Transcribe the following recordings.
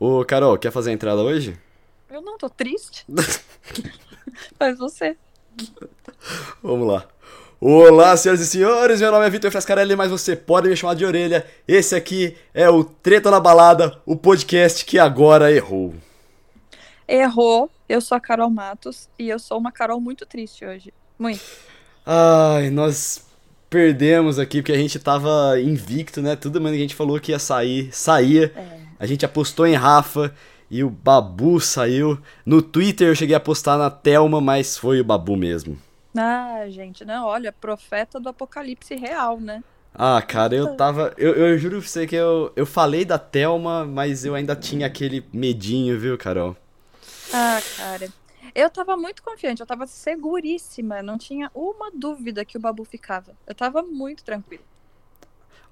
Ô, Carol, quer fazer a entrada hoje? Eu não tô triste. Faz você. Vamos lá. Olá, senhoras e senhores, meu nome é Vitor Frascarelli, mas você pode me chamar de orelha. Esse aqui é o Treta na Balada, o podcast que agora errou. Errou. Eu sou a Carol Matos e eu sou uma Carol muito triste hoje. Muito. Ai, nós perdemos aqui porque a gente tava invicto, né? Tudo que a gente falou que ia sair, saía. É. A gente apostou em Rafa e o Babu saiu. No Twitter eu cheguei a apostar na Telma, mas foi o Babu mesmo. Ah, gente, não, olha, profeta do apocalipse real, né? Ah, cara, eu tava. Eu, eu juro pra você que eu, eu falei da Thelma, mas eu ainda tinha aquele medinho, viu, Carol? Ah, cara. Eu tava muito confiante, eu tava seguríssima, não tinha uma dúvida que o Babu ficava. Eu tava muito tranquila.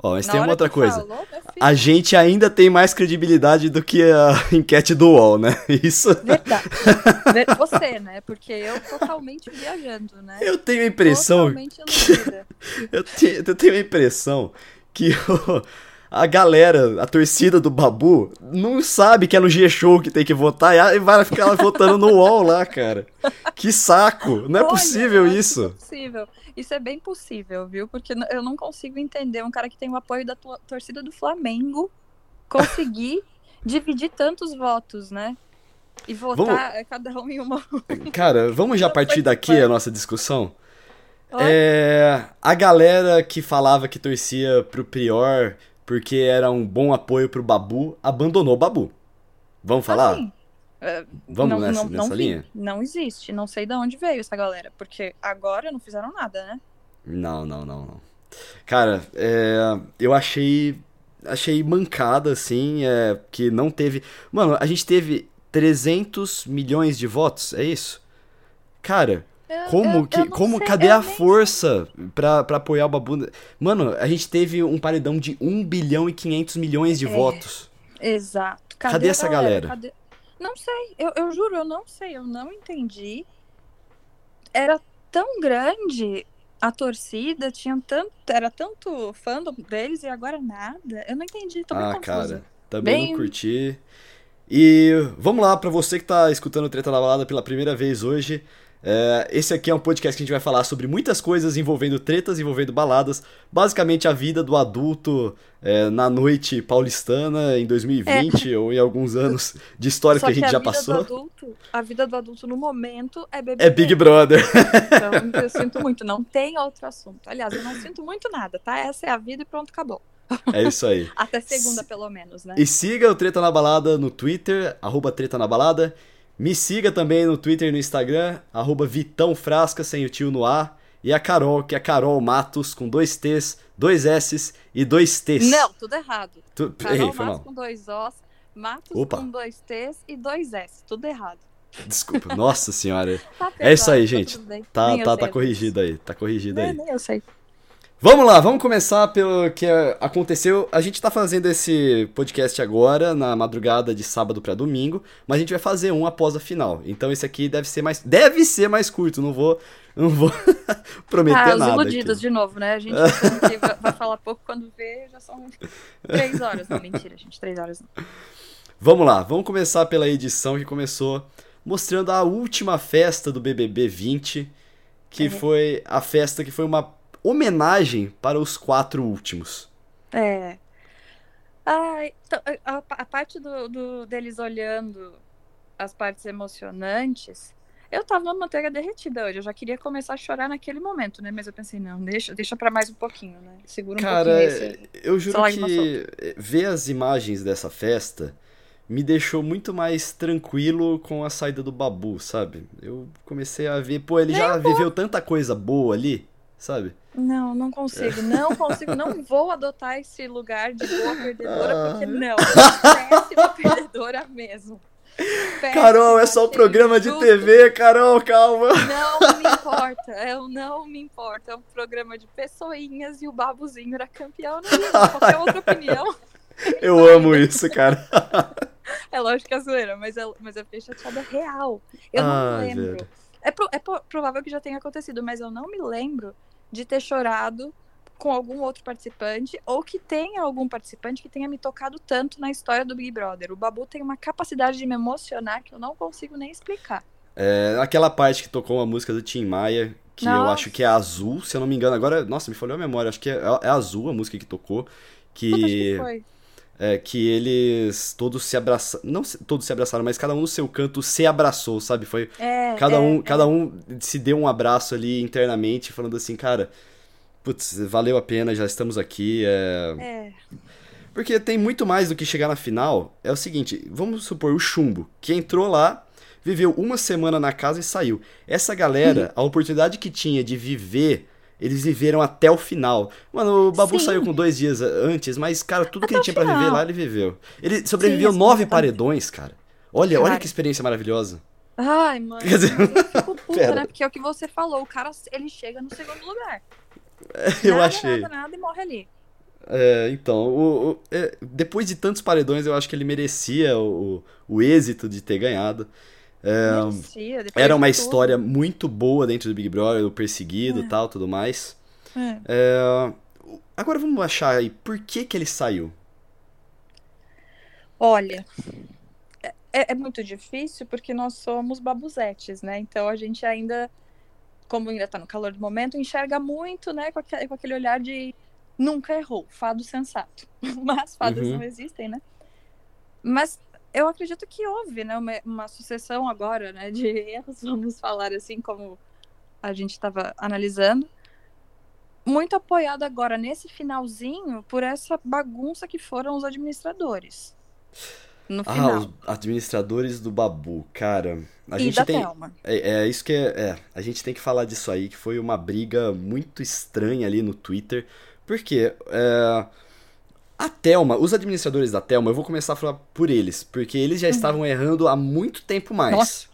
Ó, mas Na tem uma outra que coisa. falou, A gente ainda tem mais credibilidade do que a enquete do UOL, né? Isso. Verdade. Ver- Você, né? Porque eu totalmente viajando, né? Eu tenho a impressão. Totalmente iludida. Eu tenho, eu tenho a impressão que o- a galera, a torcida do Babu, não sabe que é no G-Show que tem que votar e vai ficar votando no UOL lá, cara. Que saco! Não é Olha, possível isso. é possível. Isso é bem possível, viu? Porque eu não consigo entender um cara que tem o apoio da torcida do Flamengo conseguir dividir tantos votos, né? E votar é, cada um em uma. Cara, vamos já partir daqui a nossa discussão? É, a galera que falava que torcia pro Prior porque era um bom apoio pro Babu, abandonou o Babu. Vamos falar? assim, Vamos não, nessa, não, nessa não vi. linha? Não existe. Não sei de onde veio essa galera. Porque agora não fizeram nada, né? Não, não, não, não. Cara, é, eu achei achei mancada assim, é, que não teve. Mano, a gente teve 300 milhões de votos, é isso? Cara, Eu- como eu- que, eu como, sei, cadê a nem- força pra, pra apoiar o Babu? Mano, a gente teve um paredão de 1 bilhão e 500 milhões de É. votos. Exato. Cadê a essa galera? Cadê- Não sei, eu, eu juro, eu não sei, eu não entendi. Era tão grande a torcida, tinha tanto, era tanto fandom deles e agora nada. Eu não entendi, tô muito Ah, confusa. cara, também Bem- não curti. E vamos lá, pra você que tá escutando o Treta na Balada pela primeira vez hoje. É, esse aqui é um podcast que a gente vai falar sobre muitas coisas envolvendo tretas, envolvendo baladas. Basicamente a vida do adulto é, na noite paulistana em 2020 ou em alguns anos de histórias Só que a gente já vida passou. Do adulto, a vida do adulto no momento é BBB. É Big Brother. Então, eu sinto muito, não tem outro assunto. Aliás, eu não sinto muito nada, tá? Essa é a vida e pronto, acabou. É isso aí. Até segunda, pelo menos, né? E siga o Treta na Balada no Twitter, arroba Treta na Balada. Me siga também no Twitter e no Instagram, arroba Vitão Frasca, sem o tio no A. E a Carol, que é Carol Matos, com dois T's, dois S's e dois T's. Não, tudo errado. Tu... Carol foi Matos mal. com dois Os, Matos Opa. com dois T's e dois S. Tudo errado. Desculpa, nossa senhora. Tá É isso aí, tá gente. Tá, Nem tá, tá corrigido aí, tá corrigido vezes. aí. Nem eu sei. Vamos lá, vamos começar pelo que é, aconteceu. A gente tá fazendo esse podcast agora, na madrugada de sábado pra domingo, mas a gente vai fazer um após a final. Então esse aqui deve ser mais. Deve ser mais curto, não vou. Não vou prometer Ah, os nada. iludidos aqui. de novo, né? A gente vai falar pouco quando vê, já são três horas. Não, mentira, gente, três horas não. Vamos lá, vamos começar pela edição que começou mostrando a última festa do BBB 20, que É. foi a festa que foi uma homenagem para os quatro últimos. É. Ai, então, a, a parte do, do- deles olhando as partes emocionantes, eu tava uma manteiga derretida hoje. Eu já queria começar a chorar naquele momento, né? Mas eu pensei, não, deixa, deixa pra mais um pouquinho, né? Segura um Cara, pouquinho esse. eu juro que ver as imagens dessa festa me deixou muito mais tranquilo com a saída do Babu, sabe? Eu comecei a ver, pô, ele já viveu tanta coisa boa ali, sabe? Não, não consigo, não consigo, não vou adotar esse lugar de boa perdedora, porque Ah. não, péssima perdedora mesmo. Péssima, Carol, é só um programa de injusto. TV, Carol, calma. Não me importa, eu não me importa. É um programa de pessoinhas e o babuzinho era campeão. Não qualquer outra opinião. Eu amo isso, cara. É lógico que é zoeira, mas, é, mas eu fiquei chateada real. Eu não Ah, lembro. velho. É, pro- é pro- provável que já tenha acontecido, mas eu não me lembro de ter chorado com algum outro participante ou que tenha algum participante que tenha me tocado tanto na história do Big Brother. O Babu tem uma capacidade de me emocionar que eu não consigo nem explicar. É, aquela parte que tocou uma música do Tim Maia, que nossa. eu acho que é azul, se eu não me engano. Agora, nossa, me falhou a memória, acho que é, é azul a música que tocou. Que. que foi. É, que eles todos se abraçaram. Não todos se abraçaram, mas cada um no seu canto se abraçou, sabe? Foi. É, cada, é, um, é. cada um se deu um abraço ali internamente, falando assim, cara. Putz, valeu a pena, já estamos aqui. É... é. Porque tem muito mais do que chegar na final. É o seguinte, vamos supor o Chumbo, que entrou lá, viveu uma semana na casa e saiu. Essa galera, a oportunidade que tinha de viver eles viveram até o final. Mano, o Babu Sim. saiu com dois dias antes, mas, cara, tudo Até que ele tinha pra viver lá, ele viveu. Ele sobreviveu Sim, nove paredões, cara. Olha, olha Cara. que experiência maravilhosa. Ai, mano. Quer dizer, eu fico puta, pera. né? Porque é o que você falou. O cara, ele chega no segundo lugar. Eu nada, achei. Nada, nada e morre ali. É, então, o- o- é, depois de tantos paredões, eu acho que ele merecia o, o êxito de ter ganhado. É, Merecia, era uma história muito boa dentro do Big Brother, o perseguido e tal, tudo mais. É. É, agora vamos achar aí, por que que ele saiu? Olha, é, é muito difícil porque nós somos babuzetes, né? Então a gente ainda, como ainda tá no calor do momento, enxerga muito, né? Com aquele, com aquele olhar de nunca errou, fado sensato. Mas fadas Uhum. não existem, né? Mas eu acredito que houve, né? Uma, uma sucessão agora, né? De erros, vamos falar assim, como a gente estava analisando. Muito apoiado agora nesse finalzinho por essa bagunça que foram os administradores. No Ah, final. os administradores do Babu, cara. A e gente da tem. Thelma. É, é isso que é, é. A gente tem que falar disso aí, que foi uma briga muito estranha ali no Twitter. Porque é, a Thelma, os administradores da Thelma, eu vou começar a falar por eles, porque eles já estavam errando há muito tempo mais. Uhum. Nossa.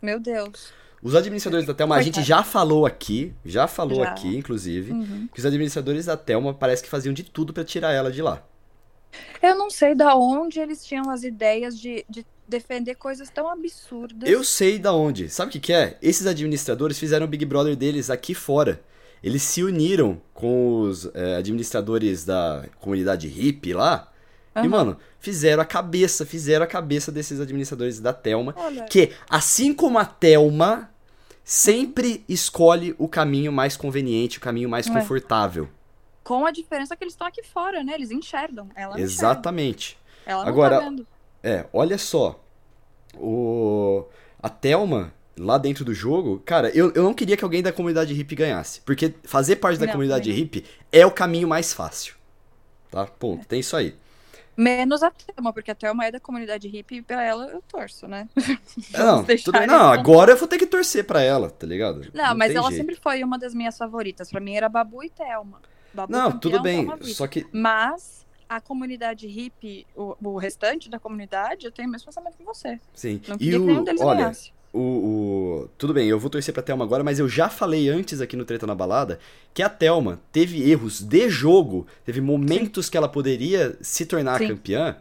Meu Deus. Os administradores da Thelma, a gente já falou aqui, já falou Já. aqui, inclusive, Uhum. que os administradores da Thelma parece que faziam de tudo pra tirar ela de lá. Eu não sei da onde eles tinham as ideias de, de defender coisas tão absurdas. Eu sei da onde. Sabe o que, que é? Esses administradores fizeram o Big Brother deles aqui fora. Eles se uniram com os é, administradores da comunidade hippie lá. E, Aham. mano, fizeram a cabeça, fizeram a cabeça desses administradores da Thelma. Olha, Que, assim como a Thelma, sempre escolhe o caminho mais conveniente, o caminho mais É. confortável. com a diferença que eles estão aqui fora, né? Eles enxergam. Ela Exatamente. enxerga. Ela não Agora- tá. É, olha só. O... A Thelma, lá dentro do jogo, cara, eu, eu não queria que alguém da comunidade hippie ganhasse. Porque fazer parte da Não, comunidade não. hippie é o caminho mais fácil. Tá? Ponto. Tem isso aí. Menos a Thelma, porque a Thelma é da comunidade hippie e pra ela eu torço, né? Não, tudo bem. não, agora eu vou ter que torcer pra ela, tá ligado? Não, mas tem ela jeito. sempre foi uma das minhas favoritas. Pra mim era Babu e Thelma. Babu Não, campeão, tudo bem. Thelma vice. Só que. Mas a comunidade hippie, o, o restante da comunidade, eu tenho o mesmo pensamento que você. Sim. Não E o. deles Olha, ganhasse. O, o. Tudo bem, eu vou torcer pra Thelma agora, mas eu já falei antes aqui no Treta na Balada que a Thelma teve erros de jogo, teve momentos que ela poderia se tornar Sim. campeã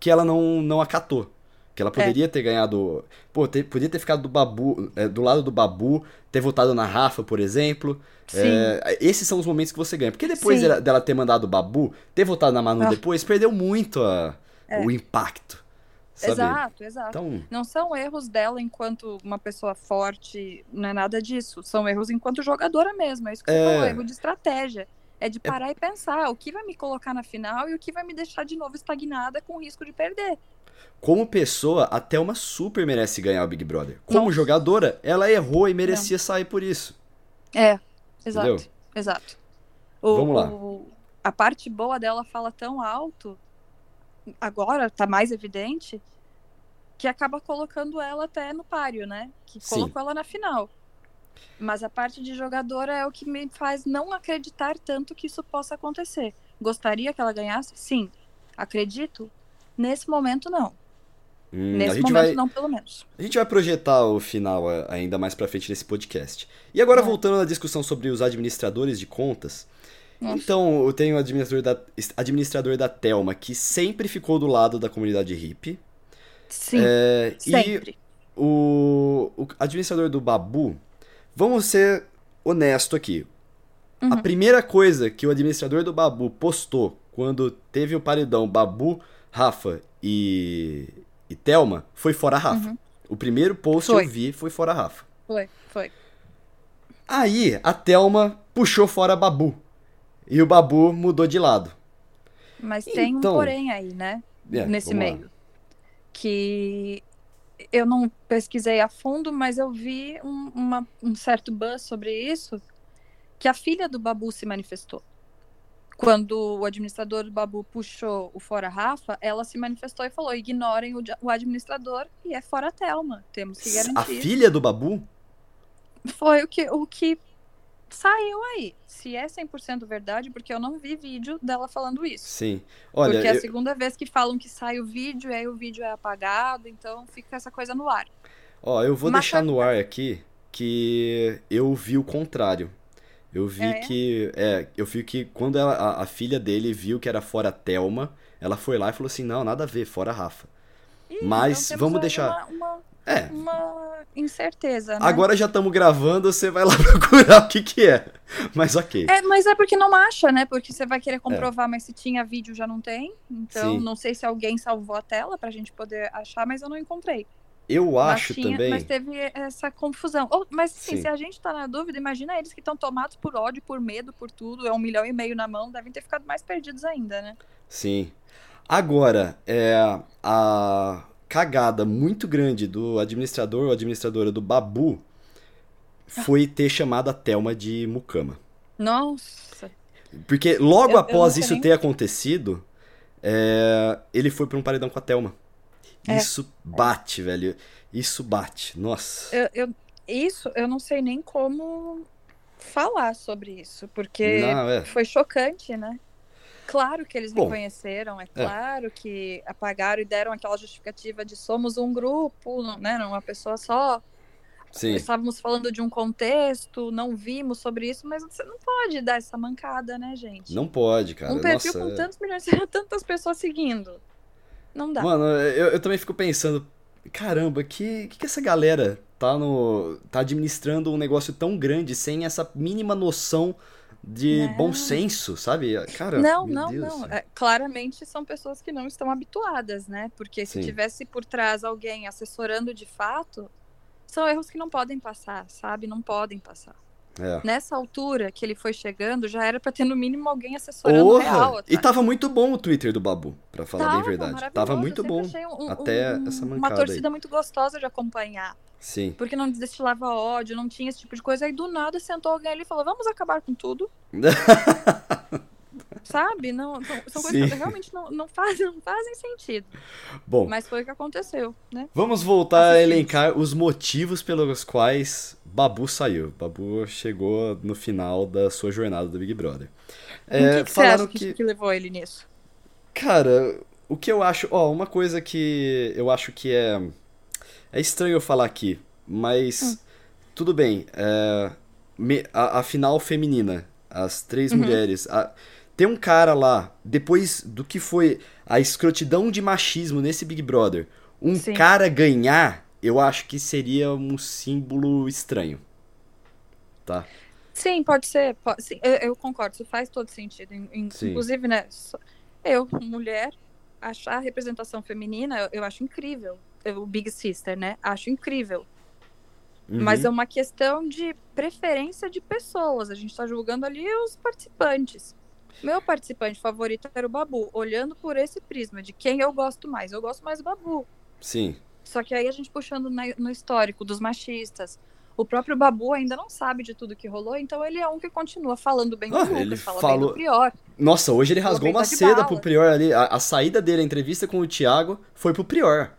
que ela não, não acatou. Que É. ela poderia ter ganhado. Pô, ter- podia ter ficado do Babu, é, do lado do Babu, ter votado na Rafa, por exemplo. Sim. É, esses são os momentos que você ganha. Porque depois Sim. dela, dela ter mandado o Babu, ter votado na Manu Ah. depois, perdeu muito a- É. o impacto. Sabe? Exato, exato. Então, Não são erros dela enquanto uma pessoa forte, não é nada disso. São erros enquanto jogadora mesmo. É isso que você É. falou, erro de estratégia. É de parar e pensar o que vai me colocar na final e o que vai me deixar de novo estagnada com risco de perder. como pessoa, a Thelma super merece ganhar o Big Brother. Como Nossa. jogadora, ela errou e merecia sair por isso. É, exato. Entendeu? Exato. O- Vamos lá. o- a parte boa dela fala tão alto, agora tá mais evidente, que acaba colocando ela até no páreo, né? Que Sim. colocou ela na final. Mas a parte de jogadora é o que me faz não acreditar tanto que isso possa acontecer. Gostaria que ela ganhasse? Sim. Acredito? Nesse momento, não. Hum, Nesse momento, vai, não, pelo menos. a gente vai projetar o final a- ainda mais pra frente nesse podcast. E agora, É. voltando à discussão sobre os administradores de contas. Nossa. Então, eu tenho o administrador da, administrador da Thelma, que sempre ficou do lado da comunidade hippie. Sim, É, e sempre. o, o administrador do Babu, vamos ser honesto aqui. A primeira coisa que o administrador do Babu postou quando teve o paredão Babu, Rafa e, e Thelma foi fora Rafa. Uhum. O primeiro post Foi. eu vi foi fora Rafa. Foi, foi. Aí a Thelma puxou fora Babu. E o Babu mudou de lado. Mas tem um Então- porém aí, né? É, nesse vamos lá. meio. Que eu não pesquisei a fundo, mas eu vi um, uma- um certo buzz sobre isso, que a filha do Babu se manifestou. Quando o administrador do Babu puxou o Fora Rafa, ela se manifestou e falou: ignorem o, o administrador e é fora Thelma. Temos que A garantir. filha do Babu? Foi o que, o que saiu aí. Se é 100% verdade, porque eu não vi vídeo dela falando isso. Sim. Olha, Porque é a eu- segunda vez que falam que sai o vídeo, e aí o vídeo é apagado, então fica essa coisa no ar. Ó, eu vou Mas deixar no ar aqui que eu vi o contrário. Eu vi É? que. É, eu vi que quando ela- a, a filha dele viu que era fora Thelma, ela foi lá e falou assim: não, nada a ver, fora Rafa. Ih, Mas então vamos deixar- Uma, É. uma, incerteza, né? Agora já estamos gravando, você vai lá procurar o que que é. Mas ok. É, mas é porque não acha, né? Porque você vai querer comprovar, mas se tinha vídeo já não tem. Então, É. Sim. não sei se alguém salvou a tela pra gente poder achar, mas eu não encontrei. Eu Mas acho tinha- também. Mas teve essa confusão. Ou- mas assim, Sim. se a gente tá na dúvida, imagina eles que estão tomados por ódio, por medo, por tudo. É um milhão e meio na mão, devem ter ficado mais perdidos ainda, né? Sim. Agora, é, a cagada muito grande do administrador ou administradora do Babu foi ter chamado a Thelma de Mucama. Nossa. Porque logo Eu- eu após nunca isso nem- ter acontecido, é, ele foi pra um paredão com a Thelma. É. Isso bate, velho. Isso bate. Nossa. Eu, eu- isso eu não sei nem como falar sobre isso, porque Não, é. foi chocante, né? Claro que eles Bom, reconheceram, é claro que apagaram e deram aquela justificativa de somos um grupo, não- né? Não uma pessoa só. Sim. Estávamos falando de um contexto, não vimos sobre isso, mas você não pode dar essa mancada, né, gente? Não pode, cara. um perfil Nossa. com tantos milhões, tantas pessoas seguindo. Não dá. Mano, eu, eu também fico pensando, caramba, que, que que essa galera tá no tá administrando um negócio tão grande sem essa mínima noção de Não. bom senso, sabe? Cara, Não, não, Deus. não. É, claramente são pessoas que não estão habituadas, né? Porque se Sim. tivesse por trás alguém assessorando de fato, são erros que não podem passar, sabe? Não podem passar. É. Nessa altura que ele foi chegando, já era pra ter no mínimo alguém assessorando Porra! real. E tava muito bom o Twitter do Babu, pra falar bem a Tava verdade. Tava muito bom. um- até um- essa Uma mancada aí. torcida muito gostosa de acompanhar. Sim. Porque não destilava ódio, não tinha esse tipo de coisa. Aí do nada sentou alguém ali e falou: vamos acabar com tudo. Sabe? Não, não- são coisas Sim. que realmente não, não, fazem, não fazem sentido. Bom, Mas foi o que aconteceu, né? vamos voltar a elencar os motivos pelos quais Babu saiu. Babu chegou no final da sua jornada do Big Brother. o É, que, que você falaram acha que, que que levou ele nisso? Cara, o que eu acho. Ó, uma coisa que eu acho que é. É estranho eu falar aqui, mas. Hum. Tudo bem. é, me- a, a final feminina, as três Uhum. mulheres. a- tem um cara lá, depois do que foi a escrotidão de machismo nesse Big Brother, um Sim. cara ganhar, eu acho que seria um símbolo estranho. Tá? Sim, pode ser. pode- sim, eu, eu concordo, isso faz todo sentido. Inclusive, né? Eu, mulher, achar a representação feminina, eu, eu acho incrível. O Big Sister, né? Acho incrível. Mas Uhum. é uma questão de preferência de pessoas. A gente está julgando ali os participantes. Meu participante favorito era o Babu, olhando por esse prisma de quem eu gosto mais. Eu gosto mais do Babu. Sim. Só que aí a gente puxando na- no histórico dos machistas. O próprio Babu ainda não sabe de tudo que rolou, então ele é um que continua falando bem do Ah, Lucas, ele fala bem falou- do Prior. Nossa, hoje ele rasgou uma seda pro Prior ali. A, a saída dele, a entrevista com o Thiago, foi pro Prior.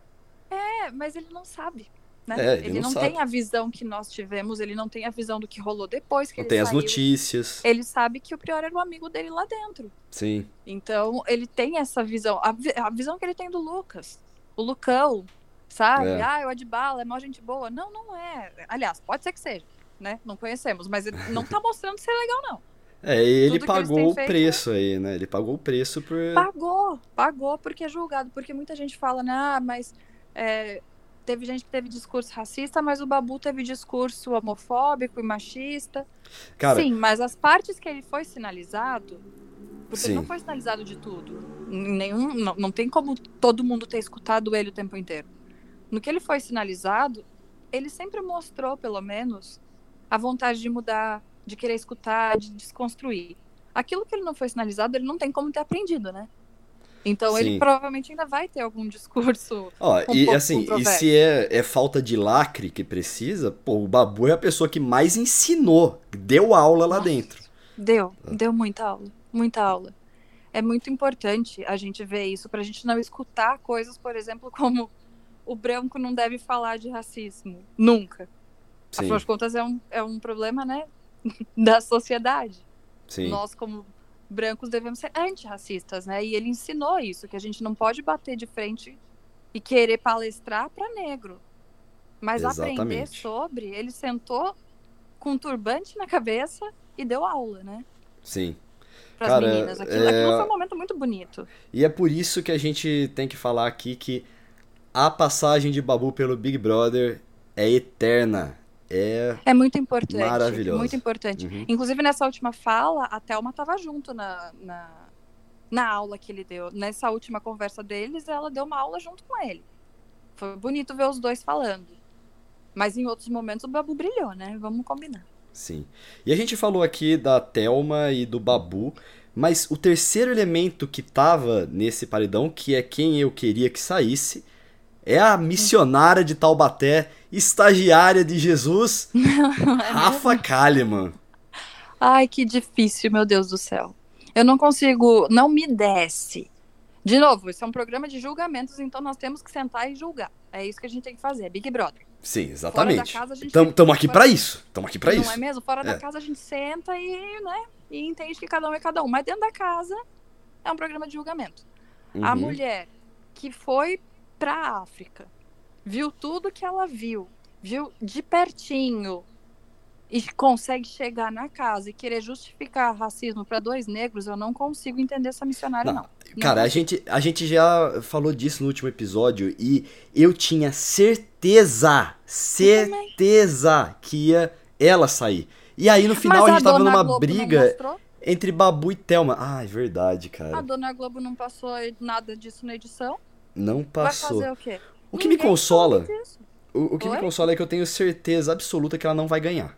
É, mas ele não sabe. Né? É, ele ele não não, tem a visão que nós tivemos, ele não tem a visão do que rolou depois que Não ele tem as saiu. notícias. Ele sabe que o Prior era o amigo dele lá dentro. Sim. Então, ele tem essa visão. A, a visão que ele tem do Lucas. O Lucão, sabe? É. Ah, é o Adbala, é mó gente boa. Não, não é. Aliás, pode ser que seja, né? Não conhecemos, mas ele não tá mostrando ser legal, não. É, ele Tudo pagou o feito, preço aí, né? Ele pagou o preço por. Pagou, pagou porque é julgado. Porque muita gente fala, né? Ah, mas é, teve gente que teve discurso racista, mas o Babu teve discurso homofóbico e machista. Cara, Sim, mas as partes que ele foi sinalizado, porque Sim. ele não foi sinalizado de tudo. Nenhum, não, não tem como todo mundo ter escutado ele o tempo inteiro. No que ele foi sinalizado, ele sempre mostrou, pelo menos, a vontade de mudar, de querer escutar, de desconstruir. Aquilo que ele não foi sinalizado, ele não tem como ter aprendido, né? Então Sim. ele provavelmente ainda vai ter algum discurso. Ó, um e assim, e se é, é falta de lacre que precisa, pô, o Babu é a pessoa que mais ensinou, deu aula lá Nossa. dentro. Deu, Ah. deu muita aula, muita aula. É muito importante a gente ver isso pra gente não escutar coisas, por exemplo, como o branco não deve falar de racismo. Nunca. Sim, Afinal de contas, é um, é um problema, né? Da sociedade. sim, Nós, como brancos, devemos ser antirracistas, né? E ele ensinou isso, que a gente não pode bater de frente e querer palestrar para negro. Mas aprender Exatamente. sobre, ele sentou com um turbante na cabeça e deu aula, né? sim. Para as Cara, meninas. Aquilo, é- aquilo foi um momento muito bonito. E é por isso que a gente tem que falar aqui que a passagem de Babu pelo Big Brother é eterna. É. É muito importante. Maravilhoso. Muito importante. Uhum. Inclusive, nessa última fala, a Thelma estava junto na, na, na aula que ele deu. Nessa última conversa deles, ela deu uma aula junto com ele. Foi bonito ver os dois falando. Mas em outros momentos o Babu brilhou, né? Vamos combinar. Sim. E a gente falou aqui da Thelma e do Babu, mas o terceiro elemento que tava nesse paredão, que é quem eu queria que saísse, é a missionária de Taubaté, estagiária de Jesus, Rafa Kalimann. Ai, que difícil, meu Deus do céu. Eu não consigo, não me desce. De novo, esse é um programa de julgamentos, então nós temos que sentar e julgar. É isso que a gente tem que fazer, Big Brother. Sim, exatamente. a tamo aqui pra isso. Tamo aqui não isso. é mesmo? Fora É. da casa a gente senta e, né, e entende que cada um é cada um. Mas dentro da casa é um programa de julgamento. A Uhum. mulher que foi pra África, viu tudo que ela viu, viu de pertinho e consegue chegar na casa e querer justificar racismo pra dois negros, eu não consigo entender essa missionária, Não, não. Não Cara, a gente, a gente já falou disso no último episódio e eu tinha certeza, certeza que ia ela sair. E aí no final Mas a gente tava Dona numa Globo briga entre Babu e Thelma. Ah, é verdade, A cara. Dona Globo não passou nada disso na edição. Não passou. Vai fazer o quê? O que me Ninguém consola, falou disso. o, o que me Oi? consola é que eu tenho certeza absoluta que ela não vai ganhar.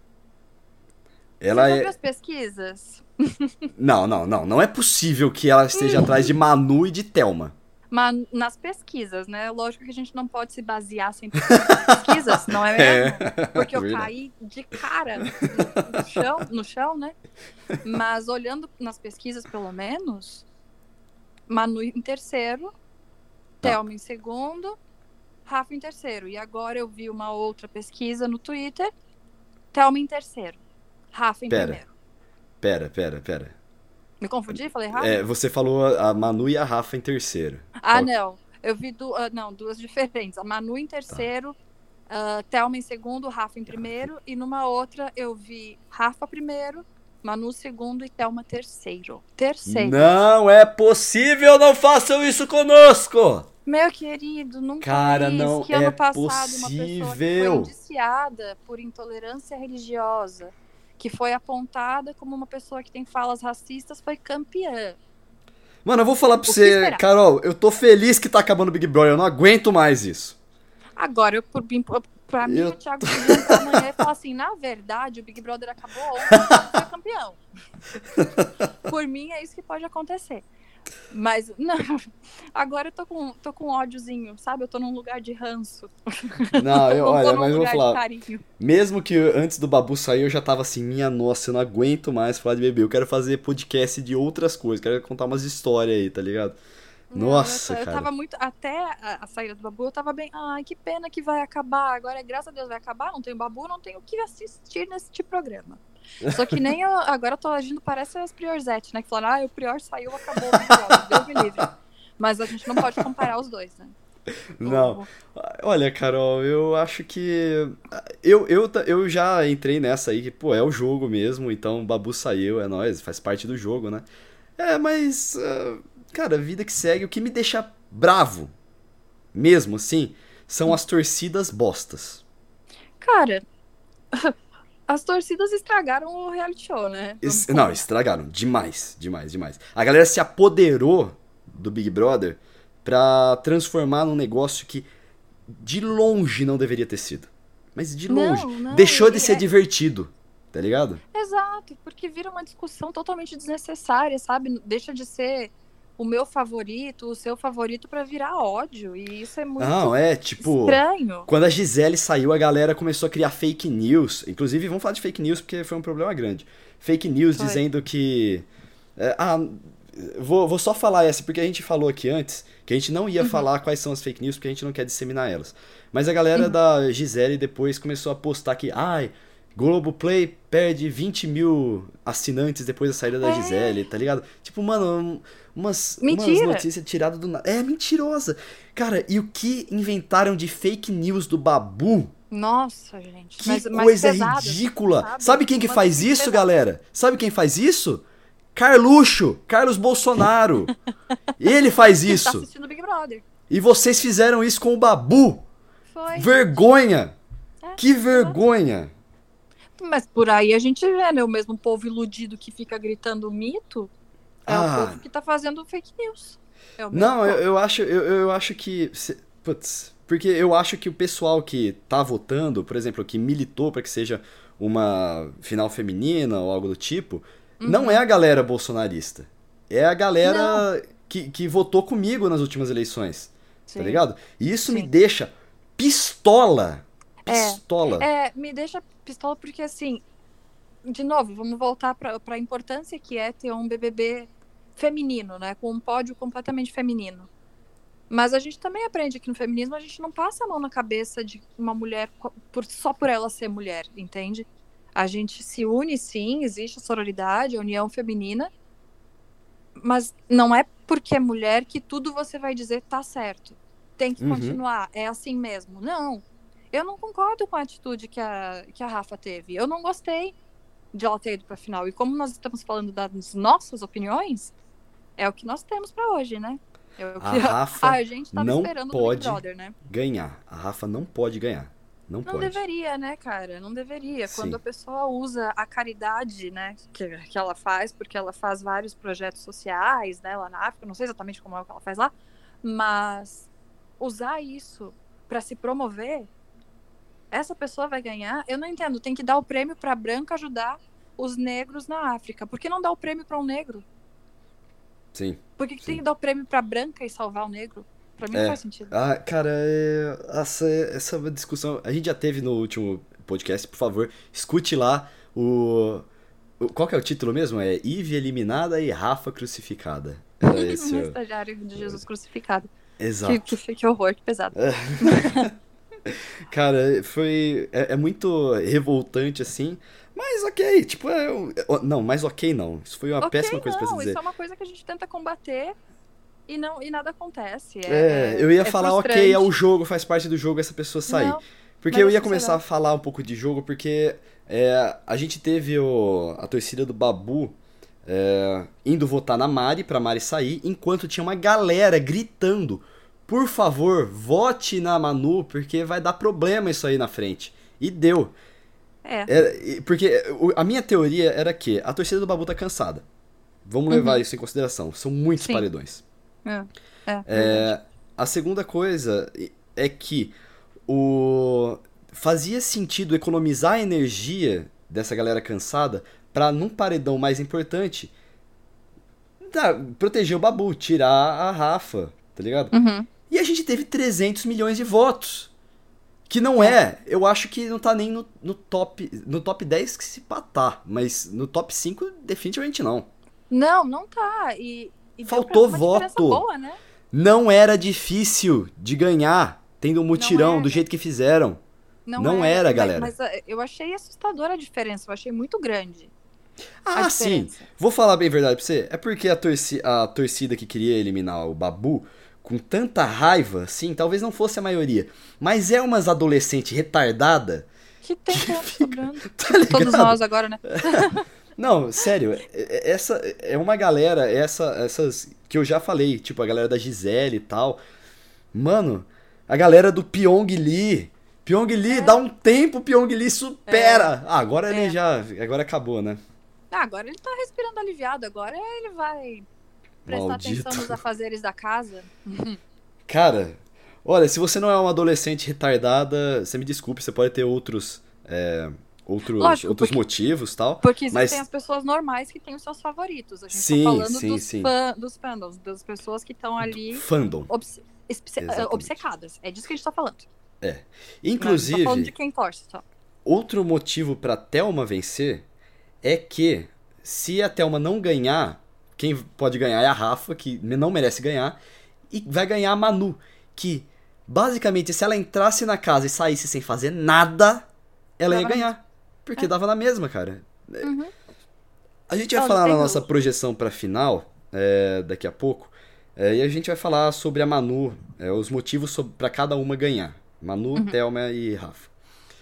Ela Você é. as pesquisas? Não, não, não. Não é possível que ela esteja atrás de Manu e de Thelma. Mas nas pesquisas, né? Lógico que a gente não pode se basear 100% nas pesquisas, não é mesmo? Porque eu verdade. caí de cara no, no chão, no chão, né? Mas olhando nas pesquisas, pelo menos, Manu em terceiro, Tá. Thelma em segundo, Rafa em terceiro. E agora eu vi uma outra pesquisa no Twitter, Thelma em terceiro, Rafa em Pera. primeiro. Pera, pera, pera. Me confundi? Falei errado? É, você falou a Manu e a Rafa em terceiro. Ah, Qual- não. Eu vi du ah, não, duas diferentes. A Manu em terceiro, ah, Thelma em segundo, Rafa em primeiro. E numa outra eu vi Rafa primeiro, Manu segundo e Thelma terceiro. Terceiro. Não é possível, não façam isso conosco! Meu querido, nunca Cara, vi não que é ano passado uma pessoa que possível. foi indiciada por intolerância religiosa, que foi apontada como uma pessoa que tem falas racistas, foi campeã. Mano, eu vou falar pra O você? Carol, eu tô feliz que tá acabando o Big Brother, eu não aguento mais isso. Agora, eu, por, pra mim, Eu- o Thiago podia amanhã e falar assim: na verdade, o Big Brother acabou ontem, ele foi campeão. Por mim, é isso que pode acontecer. Mas, não, agora eu tô com, tô com ódiozinho, sabe? Eu tô num lugar de ranço. Não, eu, olha, mas eu vou lugar de falar, mesmo que antes do Babu sair, eu já tava assim, minha nossa, eu não aguento mais falar de bebê, eu quero fazer podcast de outras coisas, quero contar umas histórias aí, tá ligado? Nossa, eu, eu cara. tava muito. Até a, a saída do Babu, eu tava bem. Ai, que pena que vai acabar. Agora, graças a Deus, vai acabar. Não tenho Babu, não tenho o que assistir nesse programa. Só que nem eu. Agora eu tô agindo, parece as Priorzete, né? Que falaram, ah, o Prior saiu, acabou Brother. Deus me livre. Mas a gente não pode comparar os dois, né? Não. Olha, Carol, eu acho que. Eu, eu, eu já entrei nessa aí, que, pô, é o jogo mesmo, então o Babu saiu, é nóis, faz parte do jogo, né? É, mas. ah, cara, vida que segue, o que me deixa bravo, mesmo assim, são as torcidas bostas. Cara, as torcidas estragaram o reality show, né? Es, não, estragaram. Demais, demais, demais. A galera se apoderou do Big Brother pra transformar num negócio que de longe não deveria ter sido. Mas de longe. Não, não, Deixou de ser é- divertido. Tá ligado? Exato, porque vira uma discussão totalmente desnecessária, sabe? Deixa de ser o meu favorito, o seu favorito pra virar ódio. E isso é muito Não, é tipo. estranho. Quando a Gisele saiu, a galera começou a criar fake news. Inclusive, vamos falar de fake news porque foi um problema grande. Fake news Foi. dizendo que. é, ah, vou, vou só falar essa, porque a gente falou aqui antes que a gente não Uhum. ia falar quais são as fake news porque a gente não quer disseminar elas. Mas a galera Uhum. da Gisele depois começou a postar que. Ai. Globoplay perde 20 mil assinantes depois da saída da É. Gisele, tá ligado? Tipo, mano, um- umas, umas notícias tiradas do nada. É mentirosa. Cara, e o que inventaram de fake news do Babu? Nossa, gente. Que mas, mas coisa pesado, ridícula. Sabe, sabe? quem que faz isso, pesada. galera? Sabe quem faz isso? Carluxo, Carlos Bolsonaro. Ele faz Tá isso. assistindo Big Brother. E vocês fizeram isso com o Babu. Foi. Vergonha. É, Que vergonha. Mas por aí a gente vê, né? O mesmo povo iludido que fica gritando mito é Ah. o povo que tá fazendo fake news. É o mesmo Não, eu, eu acho, eu, eu acho que. se- Putz, porque eu acho que o pessoal que tá votando, por exemplo, que militou pra que seja uma final feminina ou algo do tipo, Uhum. não é a galera bolsonarista. É a galera que, que votou comigo nas últimas eleições. Sim. Tá ligado? E isso me Sim. deixa pistola. É, Pistola. É, me deixa pistola porque assim, de novo, vamos voltar pra, pra importância que é ter um BBB feminino, né? Com um pódio completamente feminino. Mas a gente também aprende que no feminismo a gente não passa a mão na cabeça de uma mulher por, só por ela ser mulher, entende? A gente se une sim, existe a sororidade, a união feminina, mas não é porque é mulher que tudo você vai dizer tá certo. Tem que Uhum. continuar, é assim mesmo. Não. Eu não concordo com a atitude que a, que a Rafa teve. Eu não gostei de ela ter ido pra final. E como nós estamos falando das nossas opiniões, é o que nós temos pra hoje, né? É o A que Rafa a gente tava não pode Brother, né? Ganhar. A Rafa não pode ganhar. Não, Não pode. deveria, né, cara? Não deveria. Sim. Quando a pessoa usa a caridade, né, que, que ela faz, porque ela faz vários projetos sociais, né, lá na África, não sei exatamente como é o que ela faz lá, mas usar isso pra se promover, essa pessoa vai ganhar. Eu não entendo, tem que dar o prêmio pra branca ajudar os negros na África. Por que não dar o prêmio pra um negro? Sim. Por que, que tem Sim. que dar o prêmio pra branca e salvar o negro? Pra mim É. não faz sentido. Ah, cara, é... essa, essa discussão a gente já teve no último podcast, por favor, escute lá o... Qual que é o título mesmo? É Ive eliminada e Rafa crucificada. Era esse o... estagiário de Jesus crucificado. Que, Exato. que, que horror, que pesado. Cara, foi... É, é muito revoltante, assim, mas ok, tipo, é... é- Não, mas ok não. Isso foi uma Ok, péssima coisa pra não, se dizer. Isso é uma coisa que a gente tenta combater e, não, e nada acontece. É, eu ia é falar, ok, frustrante. é o jogo, faz parte do jogo essa pessoa sair. Não, Porque eu a ia começar a sociedade- falar um pouco de jogo, porque é, a gente teve o- a torcida do Babu é, indo votar na Mari, pra Mari sair, enquanto tinha uma galera gritando: por favor, vote na Manu, porque vai dar problema isso aí na frente. E deu. é. Era- e- porque a minha teoria era que a torcida do Babu tá cansada. Vamos levar Uhum. isso em consideração. São muitos Sim. paredões. É, é. É, a segunda coisa é que o fazia sentido economizar a energia dessa galera cansada pra num paredão mais importante proteger o Babu, tirar a Rafa, tá ligado? Uhum. E a gente teve 300 milhões de votos. Que não é, eu acho que não tá nem no, no top no top 10 que se patar, mas no top 5 definitivamente não. Não, não tá. E, e Faltou voto. Boa, né? Não era difícil de ganhar tendo um mutirão era. do jeito que fizeram. Não era, mas- galera. Mas, uh, eu achei assustadora a diferença. Eu achei muito grande. Ah, sim. Vou falar bem a verdade pra você. É porque a, torci a torcida que queria eliminar o Babu com tanta raiva, sim, talvez não fosse a maioria. Mas é umas adolescente retardada. Que tem tempo sobrando. Tá Todos nós agora, né? Não, sério, é- é- essa é uma galera, essa, essas que eu já falei, tipo a galera da Gisele e tal. Mano, A galera do Pyong Lee. Pyong Lee, É. dá um tempo, Pyong Lee supera. É. Ah, agora ele É. já. Agora acabou, né? Ah, agora ele tá respirando aliviado, agora ele vai prestar Maldito. atenção nos afazeres da casa. Cara, olha, se você não é uma adolescente retardada, você me desculpe, você pode ter outros. é, outros Lógico, outros porque- motivos tal. Porque existem Mas- as pessoas normais que têm os seus favoritos. A gente Sim, tá falando sim, dos, sim. fã- dos fandoms, das pessoas que estão ali Fandom. obce- Exatamente. obcecadas. É disso que a gente tá falando. Não, gente Inclusive, tá falando de quem torce só. outro motivo pra Thelma vencer é que se a Thelma não ganhar, quem pode ganhar é a Rafa, que não merece ganhar, e vai ganhar a Manu, que basicamente se ela entrasse na casa e saísse sem fazer nada, ela ia Dava na ganhar. Porque É. dava na mesma, cara. Uhum. A gente vai falar na nossa projeção pra final é, daqui a pouco. é, e a gente vai falar sobre a Manu, é, os motivos pra cada uma ganhar. Manu, Thelma e Rafa.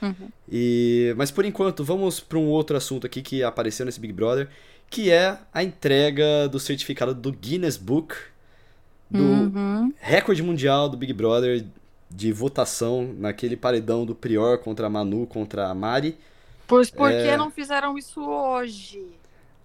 Uhum. E, mas por enquanto, vamos para um outro assunto aqui que apareceu nesse Big Brother, que é a entrega do certificado do Guinness Book, do Uhum. recorde mundial do Big Brother de votação naquele paredão do Prior contra a Manu, contra a Mari. Pois por É. que não fizeram isso hoje?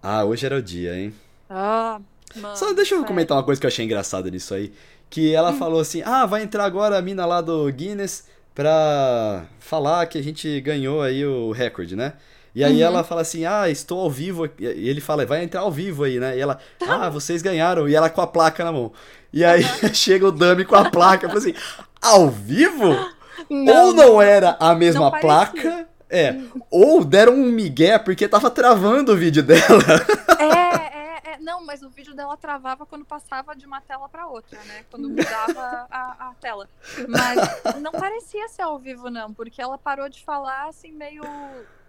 Ah, hoje era o dia, hein? Ah, mano. Só deixa eu sério. comentar uma coisa que eu achei engraçada nisso aí. Que ela falou assim: ah, vai entrar agora a mina lá do Guinness pra falar que a gente ganhou aí o recorde, né? E aí Uhum. ela fala assim: ah, estou ao vivo. aqui." E ele fala: vai entrar ao vivo aí, né? E ela: ah, vocês ganharam. E ela com a placa na mão. E aí chega o Dami com a placa. Falei assim: ao vivo? ou não era a mesma não placa? É. Ou deram um migué porque tava travando o vídeo dela. É, é, é. Não, mas o vídeo dela travava quando passava de uma tela pra outra, né? Quando mudava a, a tela. Mas não parecia ser ao vivo, não, porque ela parou de falar assim, meio,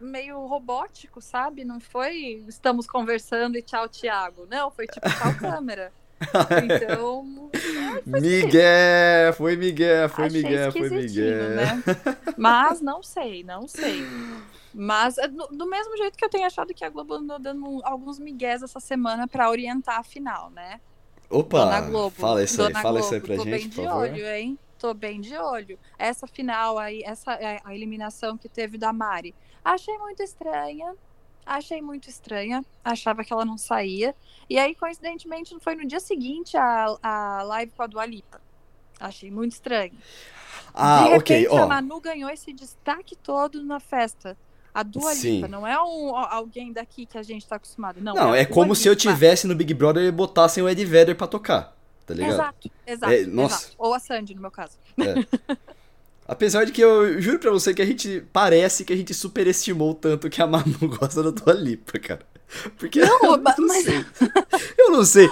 meio robótico, sabe? Não foi estamos conversando e tchau, Thiago. Não, foi tipo tchau, câmera. Então. é, foi esquisito. Miguel, foi Miguel, foi Achei Miguel, foi Miguel. né? Mas não sei, não sei. Mas é do, do mesmo jeito que eu tenho achado que a Globo andou dando alguns migués essa semana pra orientar a final, né? Opa, Dona Globo. fala isso aí, Dona fala Globo, isso aí pra gente, bem por de favor. olho, hein? Tô bem de olho. Essa final aí, essa é a eliminação que teve da Mari. Achei muito estranha. Achei muito estranha. Achava que ela não saía. E aí, coincidentemente, foi no dia seguinte a, a live com a Dua Lipa. Achei muito estranho. Ah, de repente, ok, a ó. Manu ganhou esse destaque todo na festa. A Dua Sim. Lipa, não é um, alguém daqui que a gente tá acostumado. Não, Não, a é Dua como se eu Lipa. tivesse no Big Brother e botassem o Ed Vedder pra tocar, tá ligado? Exato, exato, É, nossa. exato. Ou a Sandy, no meu caso. Apesar de que eu juro pra você que a gente parece que a gente superestimou tanto que a Manu gosta da Dua Lipa, cara. Porque Não, eu mas- não sei. Eu não sei.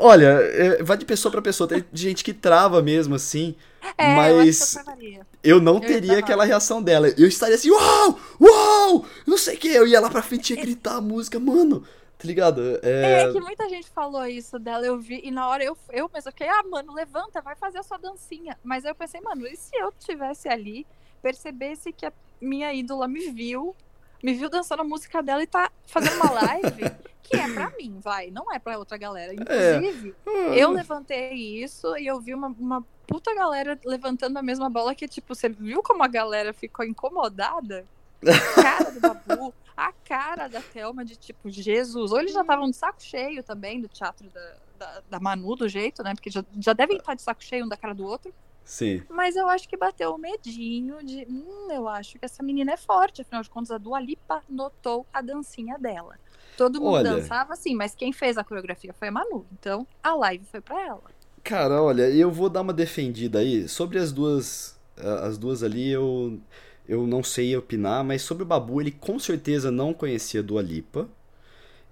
Olha, é, vai de pessoa pra pessoa. Tem gente que trava mesmo assim. É, Mas- eu eu não Eu teria aquela reação dela. Eu estaria assim, uau, uau, não sei o que. Eu ia lá pra frente e ia gritar a música, mano. Tá ligado? É, É, que muita gente falou isso dela, eu vi, e na hora eu, eu mesmo fiquei, ah, mano, levanta, vai fazer a sua dancinha. Mas eu pensei, mano, e se eu tivesse ali, percebesse que a minha ídola me viu, me viu dançando a música dela e tá fazendo uma live que é pra mim, vai, não é pra outra galera. Inclusive, eu levantei isso e eu vi uma, uma puta galera levantando a mesma bola que, tipo, você viu como a galera ficou incomodada? A cara do Babu, a cara da Thelma de tipo, Jesus. Ou eles já estavam de saco cheio também do teatro da, da, da Manu, do jeito, né? Porque já, já devem estar de saco cheio um da cara do outro. Sim. Mas eu acho que bateu o medinho de, hum, eu acho que essa menina é forte. Afinal de contas, a Dua Lipa notou a dancinha dela. Todo mundo Olha. dançava assim, mas quem fez a coreografia foi a Manu. Então, a live foi pra ela. Cara, olha, eu vou dar uma defendida aí. Sobre as duas. As duas ali, eu. Eu não sei opinar, mas sobre o Babu, ele com certeza não conhecia Dua Lipa.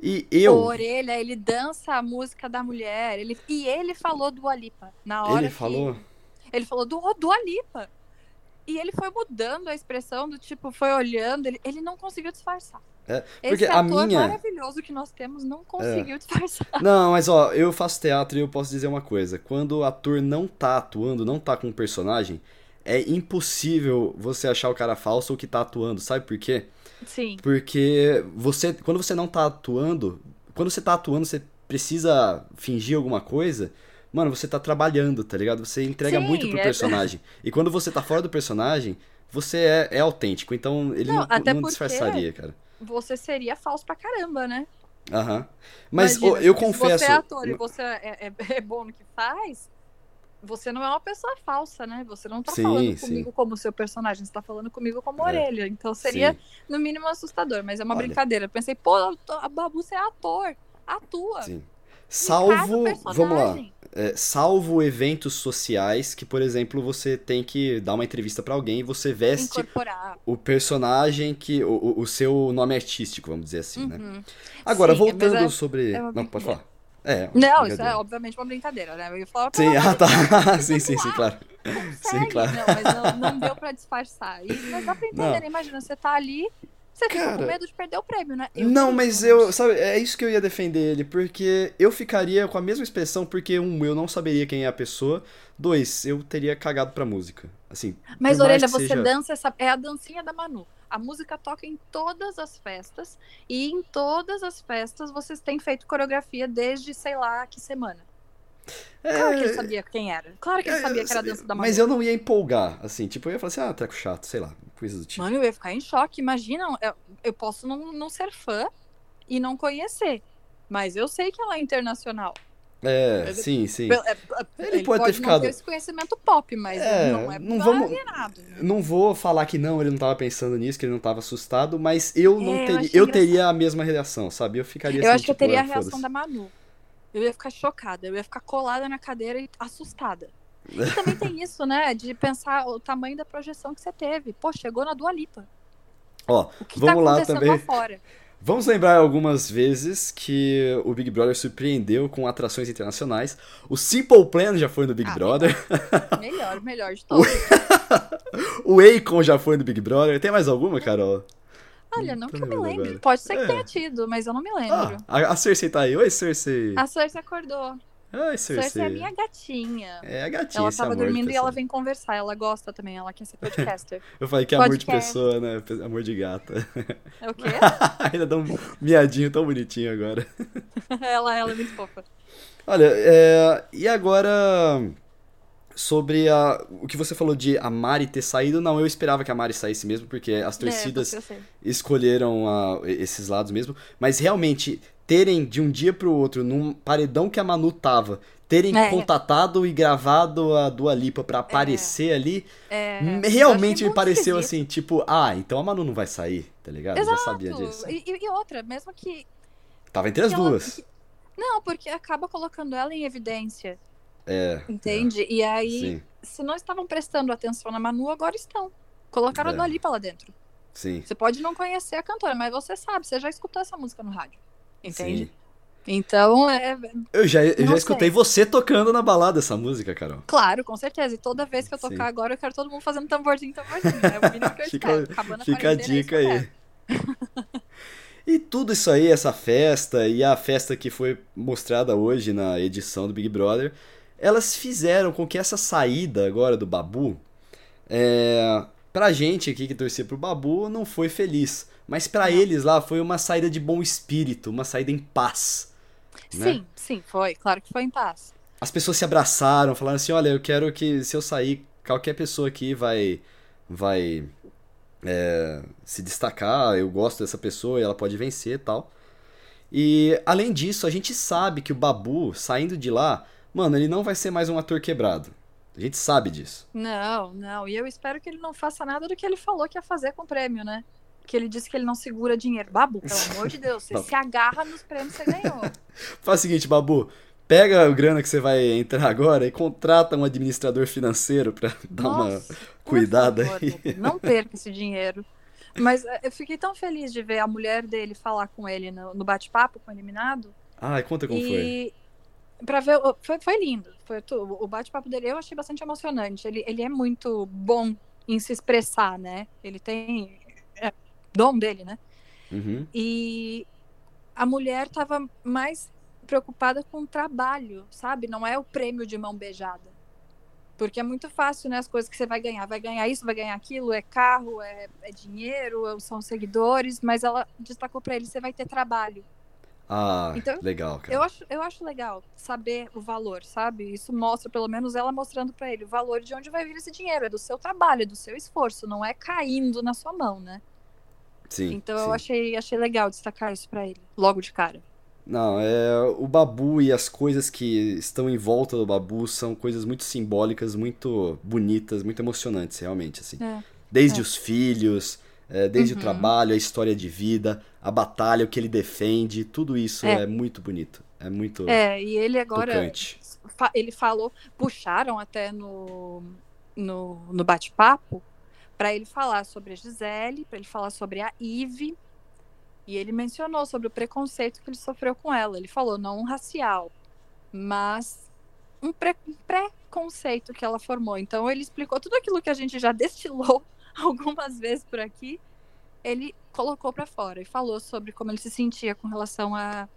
E eu. O Orelha, ele dança a música da mulher. Ele, e ele falou do Alipa na hora Ele que- falou. Ele falou do, do Alipa. E ele foi mudando a expressão do tipo, foi olhando, ele, ele não conseguiu disfarçar. É, porque Esse a ator minha- É. maravilhoso que nós temos não conseguiu disfarçar. Não, mas ó, eu faço teatro e eu posso dizer uma coisa. Quando o ator não tá atuando, não tá com um personagem, é impossível você achar o cara falso ou que tá atuando. Sabe por quê? Sim. Porque você, quando você não tá atuando, quando você tá atuando, você precisa fingir alguma coisa mano, você tá trabalhando, tá ligado? Você entrega Sim, muito pro é- personagem. E quando você tá fora do personagem, você é, é autêntico. Então ele Não, não, até não disfarçaria, cara. Você seria falso pra caramba, né? Aham. Mas Imagina, eu se confesso. você é ator e você é, é- é bom no que faz, você não é uma pessoa falsa, né? Você não tá Sim, falando sim. comigo como seu personagem, você tá falando comigo como É. orelha. Então seria, Sim, no mínimo, assustador, mas é uma Olha. brincadeira. Eu pensei, pô, a Babu, você é ator. Atua. sim. Salvo, vamos lá, é, salvo eventos sociais que, por exemplo, você tem que dar uma entrevista pra alguém e você veste Incorporar. o personagem que. O, o- seu nome artístico, vamos dizer assim, né? Uhum. Agora, Sim, voltando é- sobre. é Não, pode falar. É. Não, isso é obviamente uma brincadeira, né? Eu ia falar, Sim, ah, tá. sim, sim, sim, claro. consegue. claro. Não, mas não, não deu pra disfarçar. E, mas dá pra entender, né? Imagina, você tá ali, você fica Cara, com medo de perder o prêmio, né? Eu Não, mas eu. Sabe, é isso que eu ia defender ele, porque eu ficaria com a mesma expressão, porque, um, eu não saberia quem é a pessoa. Dois, eu teria cagado pra música. Assim. Mas, Orelha, você seja- dança essa. É a dancinha da Manu. A música toca em todas as festas. E em todas as festas vocês têm feito coreografia desde sei lá que semana. Claro que ele sabia quem era. Claro que ele É, sabia que era a eu- dança da Manu. Mas eu não ia empolgar, assim, tipo, eu ia falar assim, ah, treco chato, sei lá, coisa do tipo. Mano, eu ia ficar em choque. Imagina, eu, eu posso não, não ser fã e não conhecer. Mas eu sei que ela é internacional. É, Mas- sim, sim. Pel- é- Ele Ele, pode pode, ter não ficado- ter esse conhecimento pop, mas É, não é não vamos- né? Não vou falar que não, ele não tava pensando nisso, que ele não tava assustado, mas eu não É, eu teria. achei Eu, teria a mesma reação, sabe? Eu ficaria Eu assim, acho que eu tipo, teria a ah, reação da Manu. Eu ia ficar chocada, eu ia ficar colada na cadeira e assustada. E também tem isso, né? De pensar o tamanho da projeção que você teve. Pô, chegou na Dua Lipa. Ó, O que vamos tá lá também. lá fora? Vamos lembrar algumas vezes que o Big Brother surpreendeu com atrações internacionais. O Simple Plan já foi no Big Ah, Brother. Melhor, melhor de todos. o Akon já foi no Big Brother. Tem mais alguma, Carol? Olha, não Tô que eu me lembre. agora. Pode ser que É. tenha tido, mas eu não me Ah, lembro. a, a Cersei tá aí. Oi, Cersei. A Cersei acordou. Oi, Cersei. Cersei é minha gatinha. É a gatinha, Ela tava dormindo e ela vem conversar. Ela gosta também, ela quer ser podcaster. Eu falei que é amor de pessoa, né? Amor de gata. É o quê? Ainda dá um miadinho tão bonitinho agora. ela, ela é muito fofa. Olha, é, e agora sobre a, o que você falou de a Mari ter saído, não, eu esperava que a Mari saísse mesmo, porque as torcidas É, escolheram ah, esses lados mesmo, mas realmente terem de um dia pro outro, num paredão que a Manu tava, terem É. contatado e gravado a Dua Lipa pra aparecer ali, É, eu achei realmente me pareceu esquisito. assim, tipo, ah, então a Manu não vai sair, tá ligado? Eu Já sabia disso. E, e- outra, mesmo que. Tava entre as ela- duas. que- Não, porque acaba colocando ela em evidência, É, entende? E aí, sim, se não estavam prestando atenção na Manu, agora estão. Colocaram É. a Dua Lipa lá dentro. sim. Você pode não conhecer a cantora, mas você sabe, você já escutou essa música no rádio. Entende? Sim. Então, é. Eu já, eu já escutei sei. você tocando na balada essa música, Carol. Claro, com certeza. E toda vez que eu tocar Sim. agora, eu quero todo mundo fazendo tamborzinho, tamborzinho. É o mínimo que eu Fica- espero. Acabando Fica a é dica aí. E tudo isso aí, essa festa e a festa que foi mostrada hoje na edição do Big Brother, elas fizeram com que essa saída agora do Babu, é, pra gente aqui que torcia pro Babu, não foi feliz. Mas pra Não. eles lá foi uma saída de bom espírito, uma saída em paz. né? Sim, sim, foi. Claro que foi em paz. As pessoas se abraçaram, falaram assim, olha, eu quero que se eu sair, qualquer pessoa aqui vai vai é, se destacar, eu gosto dessa pessoa e ela pode vencer e tal. E além disso, a gente sabe que o Babu, saindo de lá, mano, ele não vai ser mais um ator quebrado. A gente sabe disso. Não, não. E eu espero que ele não faça nada do que ele falou que ia fazer com o prêmio, né? Que ele disse que ele não segura dinheiro. Babu, pelo amor de Deus, você se agarra nos prêmios que você ganhou. Faz o seguinte, Babu, pega a grana que você vai entrar agora e contrata um administrador financeiro pra dar uma Nossa, por cuidada favor, aí. Não perca esse dinheiro. Mas eh, eu fiquei tão feliz de ver a mulher dele falar com ele no, no bate-papo com o eliminado. Ai, conta como foi. e para ver, foi, foi lindo. Foi o bate-papo dele eu achei bastante emocionante. Ele, ele é muito bom em se expressar, né? Ele tem é, dom dele, né? Uhum. E a mulher tava mais preocupada com o trabalho, sabe? Não é o prêmio de mão beijada. Porque é muito fácil, né? As coisas que você vai ganhar. Vai ganhar isso, vai ganhar aquilo, é carro, é, é dinheiro, são seguidores, mas ela destacou pra ele, você vai ter trabalho. Ah, então, legal, cara. Eu acho, eu acho legal saber o valor, sabe? Isso mostra, pelo menos ela mostrando para ele o valor de onde vai vir esse dinheiro. É do seu trabalho, é do seu esforço, não é caindo na sua mão, né? Sim. Então sim. eu achei, achei legal destacar isso para ele, logo de cara. Não, é o Babu e as coisas que estão em volta do Babu são coisas muito simbólicas, muito bonitas, muito emocionantes, realmente, assim. É, Desde é. os filhos, é, desde Uhum. o trabalho, a história de vida, a batalha, o que ele defende, tudo isso é, É. muito bonito. É muito É, e ele agora. fa- Ele falou, puxaram até no, no, no bate-papo para ele falar sobre a Gisele, para ele falar sobre a Ive. E ele mencionou sobre o preconceito que ele sofreu com ela. Ele falou não um racial, mas um pre- preconceito que ela formou. Então ele explicou tudo aquilo que a gente já destilou algumas vezes por aqui. Ele colocou para fora e falou sobre como ele se sentia com relação a,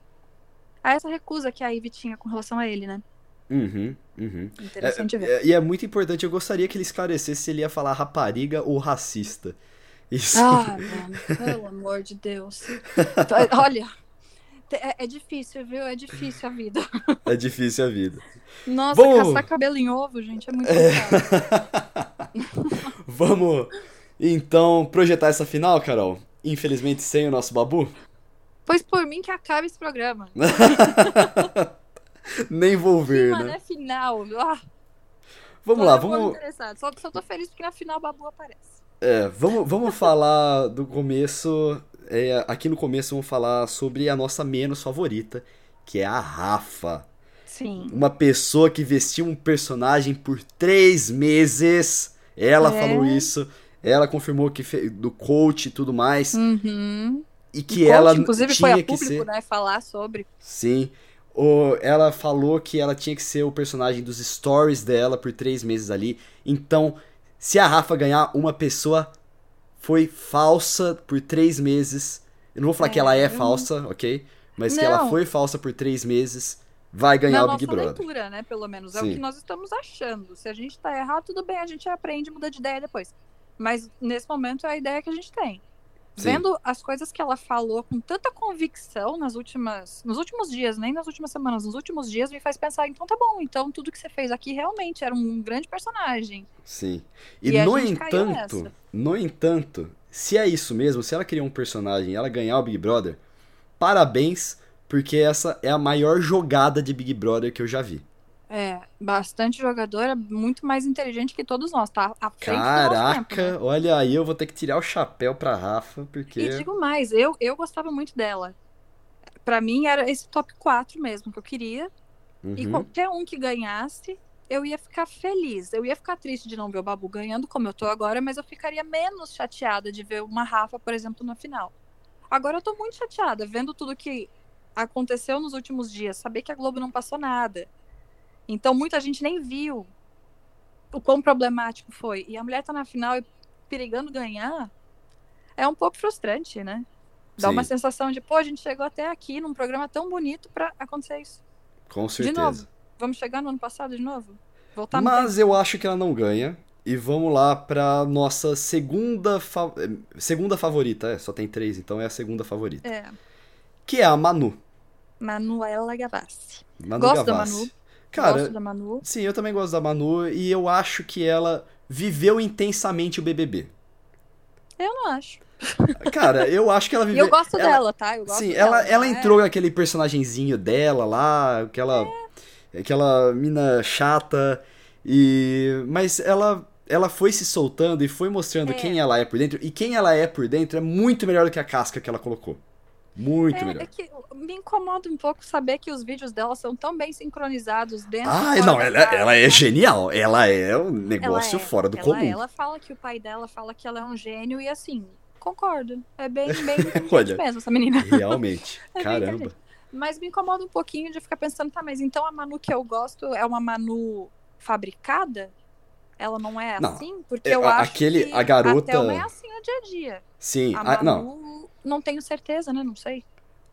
a essa recusa que a Ivy tinha com relação a ele, né? Uhum, uhum. Interessante ver. É, e é muito importante, eu gostaria que ele esclarecesse se ele ia falar rapariga ou racista. Isso. Ah, mano, pelo amor de Deus. Olha, é, é difícil, viu? É difícil a vida. É difícil a vida. Nossa, Bom. caçar cabelo em ovo, gente, é muito complicado. Vamos então projetar essa final, Carol? Infelizmente sem o nosso babu? Pois por mim que acabe esse programa. Nem vou ver, Mano, né? é final. Ah, Vamos lá, vamos. Só, só tô feliz porque na final o Babu aparece. é, vamos, vamos falar do começo. é, aqui no começo vamos falar sobre a nossa menos favorita, que é a Rafa. Sim. Uma pessoa que vestiu um personagem por três meses. Ela É. falou isso. Ela confirmou que fe- do coach e tudo mais. Uhum. E que coach, ela inclusive, tinha foi a que público, ser. né? Falar sobre. Sim. Ela falou que ela tinha que ser o personagem dos stories dela por três meses ali. Então, se a Rafa ganhar, uma pessoa foi falsa por três meses. Eu não vou falar que ela é É, falsa, ok? Mas que ela Não. foi falsa por três meses, vai ganhar Na o Big nossa Brother. leitura, né? Pelo menos. É Sim. o que nós estamos achando. Se a gente tá errado, tudo bem, a gente aprende e muda de ideia depois. Mas nesse momento é a ideia que a gente tem. Sim. Vendo as coisas que ela falou com tanta convicção nas últimas, nos últimos dias, nem nas últimas semanas, nos últimos dias, me faz pensar, então tá bom, então tudo que você fez aqui realmente era um grande personagem. Sim. E, E no entanto, no entanto, se é isso mesmo, se ela criou um personagem e ela ganhar o Big Brother, parabéns, porque essa é a maior jogada de Big Brother que eu já vi. Bastante jogadora, muito mais inteligente que todos nós, tá? À frente do Caraca, tempo, né? olha aí, eu vou ter que tirar o chapéu pra Rafa, porque. E digo mais, eu, eu gostava muito dela. Pra mim era esse top 4 mesmo que eu queria. E Uhum, qualquer um que ganhasse, eu ia ficar feliz. Eu ia ficar triste de não ver o Babu ganhando, como eu tô agora, mas eu ficaria menos chateada de ver uma Rafa, por exemplo, na final. Agora eu tô muito chateada, vendo tudo que aconteceu nos últimos dias, saber que a Globo não passou nada. Então muita gente nem viu o quão problemático foi. E a mulher tá na final e perigando ganhar. É um pouco frustrante, né? Dá Sim. uma sensação de, pô, a gente chegou até aqui num programa tão bonito pra acontecer isso. com certeza. novo. Vamos chegar no ano passado de novo? Voltar no Mas tempo? eu acho que ela não ganha. E vamos lá pra nossa segunda, fa- segunda favorita. É, só tem três, então é a segunda favorita. É, Que é a Manu. Manuela Gavassi. Manu Gosto da Gavassi. Manu. Cara, Gosto da Manu. sim, eu também gosto da Manu. E eu acho que ela viveu intensamente o BBB. Eu não acho. Cara, eu acho que ela viveu. eu gosto ela- dela, tá? Eu gosto Sim, dela, ela, ela é? entrou naquele personagenzinho dela lá, aquela, aquela mina chata, e mas ela, ela foi se soltando e foi mostrando É. quem ela é por dentro, e quem ela é por dentro é muito melhor do que a casca que ela colocou. Muito É, melhor. é que me incomoda um pouco saber que os vídeos dela são tão bem sincronizados dentro Ah, não, ela, casa, ela é genial, ela é um negócio é, fora do ela, comum. Ela fala que o pai dela fala que ela é um gênio e assim, concordo. É bem, bem Olha. mesmo essa menina. Realmente, É caramba. Mas me incomoda um pouquinho de ficar pensando, tá, mas então a Manu que eu gosto é uma Manu fabricada? Ela não é Não. assim? Porque É, eu a- acho aquele- que a garota- a Thelma é assim no dia a dia. Sim, A a- Manu, não, não. tenho certeza, né? Não sei.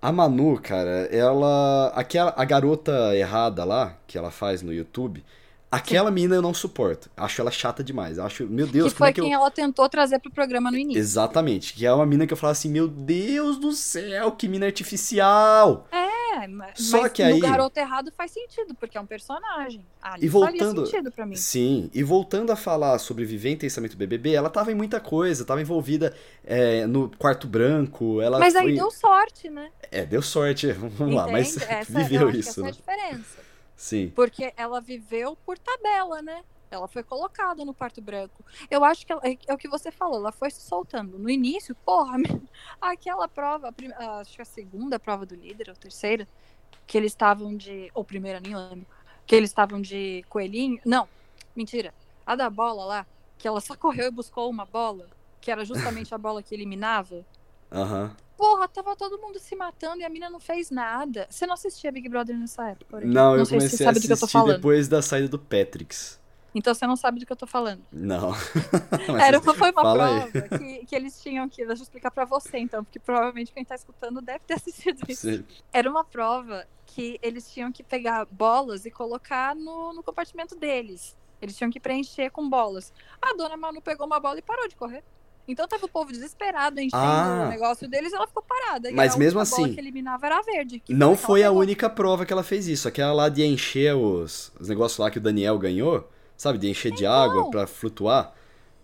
A Manu, cara, ela. Aquela, a garota errada lá, que ela faz no YouTube, aquela mina eu não suporto. Acho ela chata demais. Acho, meu Deus, que como foi é que quem eu. ela tentou trazer pro programa no início. Exatamente. Que é uma mina que eu falo assim, meu Deus do céu, que mina artificial! É, É, mas, Só que no aí- Garoto Errado faz sentido, porque é um personagem. Ali E voltando- sentido pra mim. Sim, e voltando a falar sobre Viver Intensamente BBB, ela tava em muita coisa, tava envolvida é, no quarto branco, ela Mas foi... aí deu sorte, né? É, deu sorte, vamos lá, mas? Essa, viveu isso, né? essa é a diferença. Sim, Porque ela viveu por tabela, né? Ela foi colocada no quarto branco. Eu acho que ela- é, é o que você falou, ela foi se soltando. No início, porra, aquela prova, a prim- acho que a segunda prova do líder, ou terceira, que eles estavam de. Ou primeira, nem lembro. Que eles estavam de coelhinho. Não, mentira. A da bola lá, que ela só correu e buscou uma bola, que era justamente a bola que eliminava. aham. Porra, tava todo mundo se matando e a mina não fez nada. Você não assistia Big Brother nessa época? Aurelia? Não, eu comecei a assistir depois da saída do Patrix. Então você não sabe do que eu tô falando. Não. Era uma, foi uma prova que, que eles tinham que. Deixa eu explicar pra você, então, porque provavelmente quem tá escutando deve ter assistido isso. Sim. Era uma prova que eles tinham que pegar bolas e colocar no, no compartimento deles. Eles tinham que preencher com bolas. A dona Manu pegou uma bola e parou de correr. Então tava o povo desesperado enchendo Ah. o negócio deles e ela ficou parada. Mas a mesmo única bola assim, que eliminava era a verde. Não foi a pegou. única prova que ela fez isso. Aquela lá de encher os, os negócios lá que o Daniel ganhou, sabe? De encher de Então. água pra flutuar.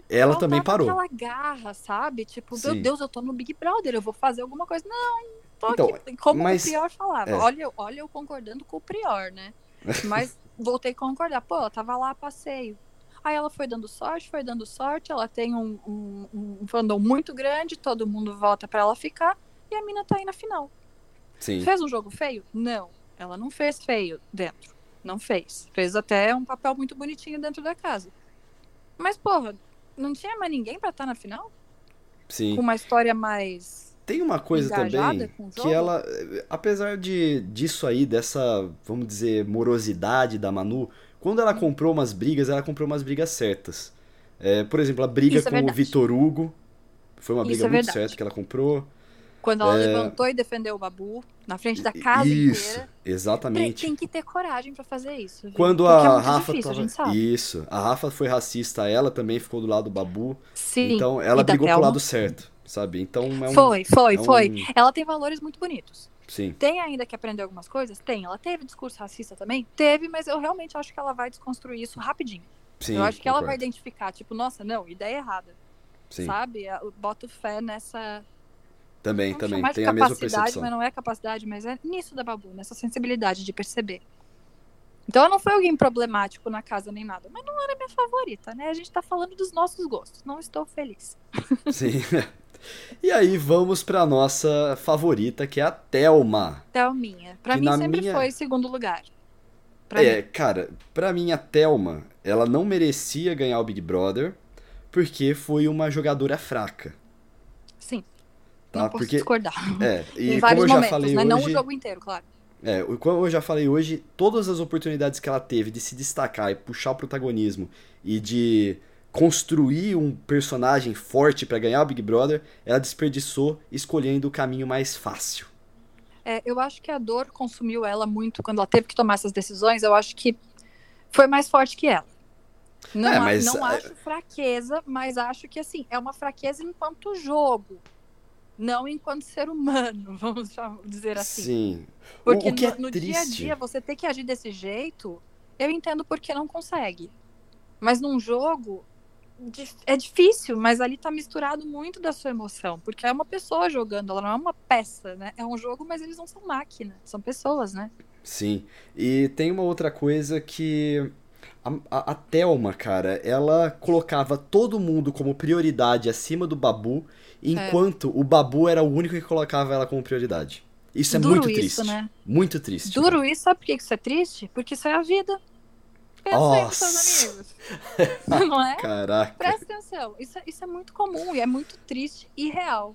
Ela também parou. aquela garra, sabe? Tipo, Sim. meu Deus, eu tô no Big Brother, eu vou fazer alguma coisa. Não, tô Então, aqui. Como mas- o Prior falava. é. Olha, olha eu concordando com o Prior, né? Mas voltei a concordar. Pô, ela tava lá a passeio. Aí ela foi dando sorte, foi dando sorte. Ela tem um, um, um fandom muito grande, todo mundo volta pra ela ficar. E a mina tá aí na final. Sim. Fez um jogo feio? Não. Ela não fez feio dentro. Não fez. Fez até um papel muito bonitinho dentro da casa. Mas, porra, não tinha mais ninguém pra estar na final? Sim. Com uma história mais. Tem uma coisa também o que ela, apesar de disso aí, dessa, vamos dizer, morosidade da Manu, quando ela comprou umas brigas, ela comprou umas brigas certas. É, por exemplo, a briga Isso é com o verdade. Vitor Hugo foi uma Isso briga é muito certa que ela comprou. Quando ela É. levantou e defendeu o Babu na frente da casa isso, inteira. exatamente. Tem que ter coragem pra fazer isso. viu? Quando Porque é a muito Rafa difícil, tava... a gente sabe. Isso, a Rafa foi racista, ela também ficou do lado do Babu. Sim. então ela brigou pro Thelma? lado certo, sabe? Então é um Foi, foi, é um- foi. Ela tem valores muito bonitos. Sim, Tem ainda que aprender algumas coisas? Tem. Ela teve discurso racista também? Teve, mas eu realmente acho que ela vai desconstruir isso rapidinho. sim. eu acho que ela vai concordo. identificar, tipo, nossa, não, ideia errada. Sim, Sabe? Eu boto fé nessa. Também, Vamos também. chamar de Tem a mesma capacidade, percepção. mas não é capacidade, mas é nisso da Babu, nessa sensibilidade de perceber. Então ela não foi alguém problemático na casa nem nada, mas não era minha favorita, né? A gente tá falando dos nossos gostos. Não estou feliz. Sim. E aí vamos pra nossa favorita, que é a Thelma. Thelminha. Pra Que mim sempre minha- foi segundo lugar. Pra é, mim. cara, pra mim a Thelma, ela não merecia ganhar o Big Brother porque foi uma jogadora fraca. Tá? não posso Porque discordar. é, e em como vários momentos, falei né? Não o hoje, jogo inteiro, claro. é, como eu já falei hoje, todas as oportunidades que ela teve de se destacar e puxar o protagonismo e de construir um personagem forte pra ganhar o Big Brother, ela desperdiçou escolhendo o caminho mais fácil. É, eu acho que a dor consumiu ela muito quando ela teve que tomar essas decisões. Eu acho que foi mais forte que ela. Não, É, mas, não é- acho fraqueza, mas acho que assim, é uma fraqueza enquanto jogo. Não enquanto ser humano, vamos dizer assim. Sim. Porque o, é no, no dia a dia, você ter que agir desse jeito, eu entendo porque não consegue. Mas num jogo, é difícil, mas ali tá misturado muito da sua emoção. Porque é uma pessoa jogando, ela não é uma peça, né? É um jogo, mas eles não são máquina, são pessoas, né? Sim. E tem uma outra coisa que. A, a, a Thelma, cara, ela colocava todo mundo como prioridade acima do Babu, enquanto o Babu era o único que colocava ela como prioridade. Isso é Duro muito isso, triste. né? Muito triste. Duro isso, sabe por que isso é triste? Porque isso é a vida. Pensa aí nos seus Nossa. amigos. não é? Caraca, Presta atenção. Isso, é- isso é muito comum e é muito triste e real.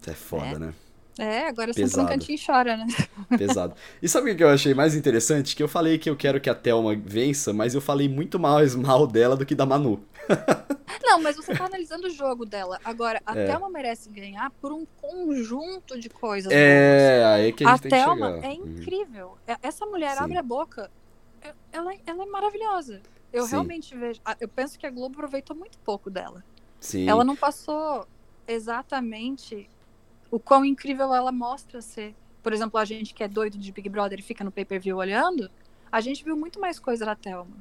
isso é foda, né? É, agora você Pesado. cantinho e chora, né? Pesado. E sabe o que eu achei mais interessante? Que eu falei que eu quero que a Thelma vença, mas eu falei muito mais mal dela do que da Manu. Não, mas você tá analisando o jogo dela. Agora, a É. Thelma merece ganhar por um conjunto de coisas. boas. É, aí que a A gente tem que Thelma chegar. é Uhum. incrível. É- Essa mulher Sim. abre a boca. é- Ela, ela é maravilhosa. Eu Sim. realmente vejo. a- Eu penso que a Globo aproveitou muito pouco dela. Sim. Ela não passou exatamente o quão incrível ela mostra ser. por exemplo, a gente que é doido de Big Brother e fica no pay-per-view olhando, a gente viu muito mais coisa da Thelma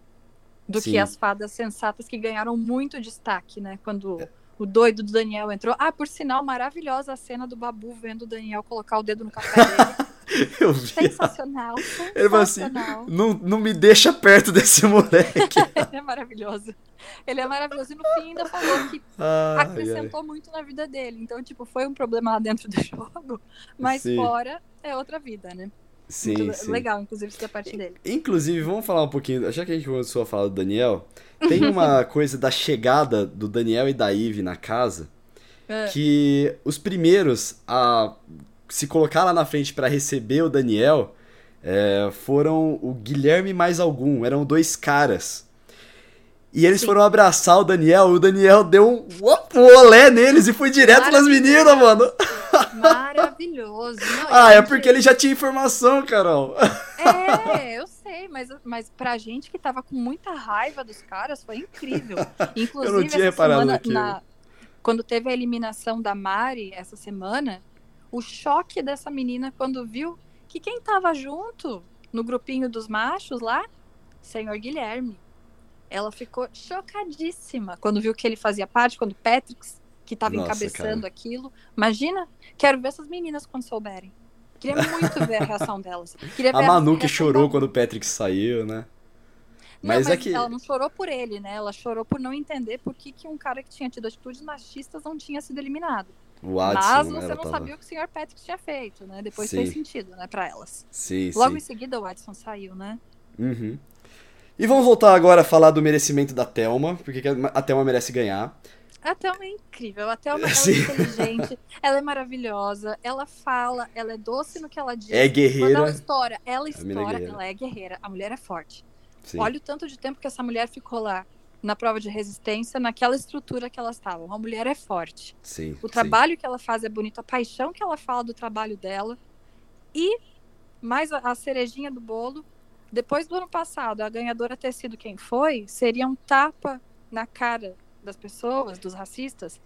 do Sim. que as fadas sensatas que ganharam muito destaque, né? Quando o doido do Daniel entrou. Ah, por sinal, maravilhosa a cena do Babu vendo o Daniel colocar o dedo no café dele. Eu vi. Sensacional, Ele falou assim, não, não me deixa perto desse moleque. Ele é maravilhoso. Ele é maravilhoso. E no fim ainda falou que Ai, ai. acrescentou muito na vida dele. Então, tipo, foi um problema lá dentro do jogo, mas Sim. fora é outra vida, né? Sim, Muito sim. legal, inclusive, isso da parte dele. Inclusive, vamos falar um pouquinho, já que a gente começou a falar do Daniel, tem uma coisa da chegada do Daniel e da Eve na casa, É. que os primeiros a se colocar lá na frente pra receber o Daniel é, foram o Guilherme mais algum, eram dois caras. E eles Sim. foram abraçar o Daniel, e o Daniel deu um, um olé neles e foi direto nas meninas, mano. Maravilhoso. Não, Ah, é porque ele já tinha informação, Carol. É, eu sei, mas, mas pra gente que tava com muita raiva dos caras, foi incrível. Inclusive, Eu não tinha reparado semana, na- quando teve a eliminação da Mari essa semana, o choque dessa menina quando viu que quem tava junto no grupinho dos machos lá, senhor Guilherme. Ela ficou chocadíssima quando viu que ele fazia parte, quando o Patrick, que tava Nossa, encabeçando cara. aquilo. Imagina, quero ver essas meninas quando souberem. Queria muito ver a reação delas. Queria A Manu que chorou quando o Patrick saiu, né? Não, Mas mas, é que- ela não chorou por ele, né? Ela chorou por não entender por que, que um cara que tinha tido atitudes machistas não tinha sido eliminado. O Adson, mas né? você não tava- sabia o que o Sr. Patrick tinha feito, né? Depois Sim. fez sentido, né, pra elas. Sim, Logo sim. em seguida o Watson saiu, né? Uhum. E vamos voltar agora a falar do merecimento da Thelma, porque que a Thelma merece ganhar. A Thelma é incrível, a Thelma ela é inteligente, ela é maravilhosa, ela fala, ela é doce no que ela diz. É Quando guerreira. ela estoura, ela mina é ela é guerreira. A mulher é forte. Sim. Olha o tanto de tempo que essa mulher ficou lá na prova de resistência, naquela estrutura que elas estavam. A mulher é forte. sim, O sim. trabalho que ela faz é bonito, a paixão que ela fala do trabalho dela. E, mais a, a cerejinha do bolo, depois do ano passado, a ganhadora ter sido quem foi, seria um tapa na cara das pessoas, dos racistas,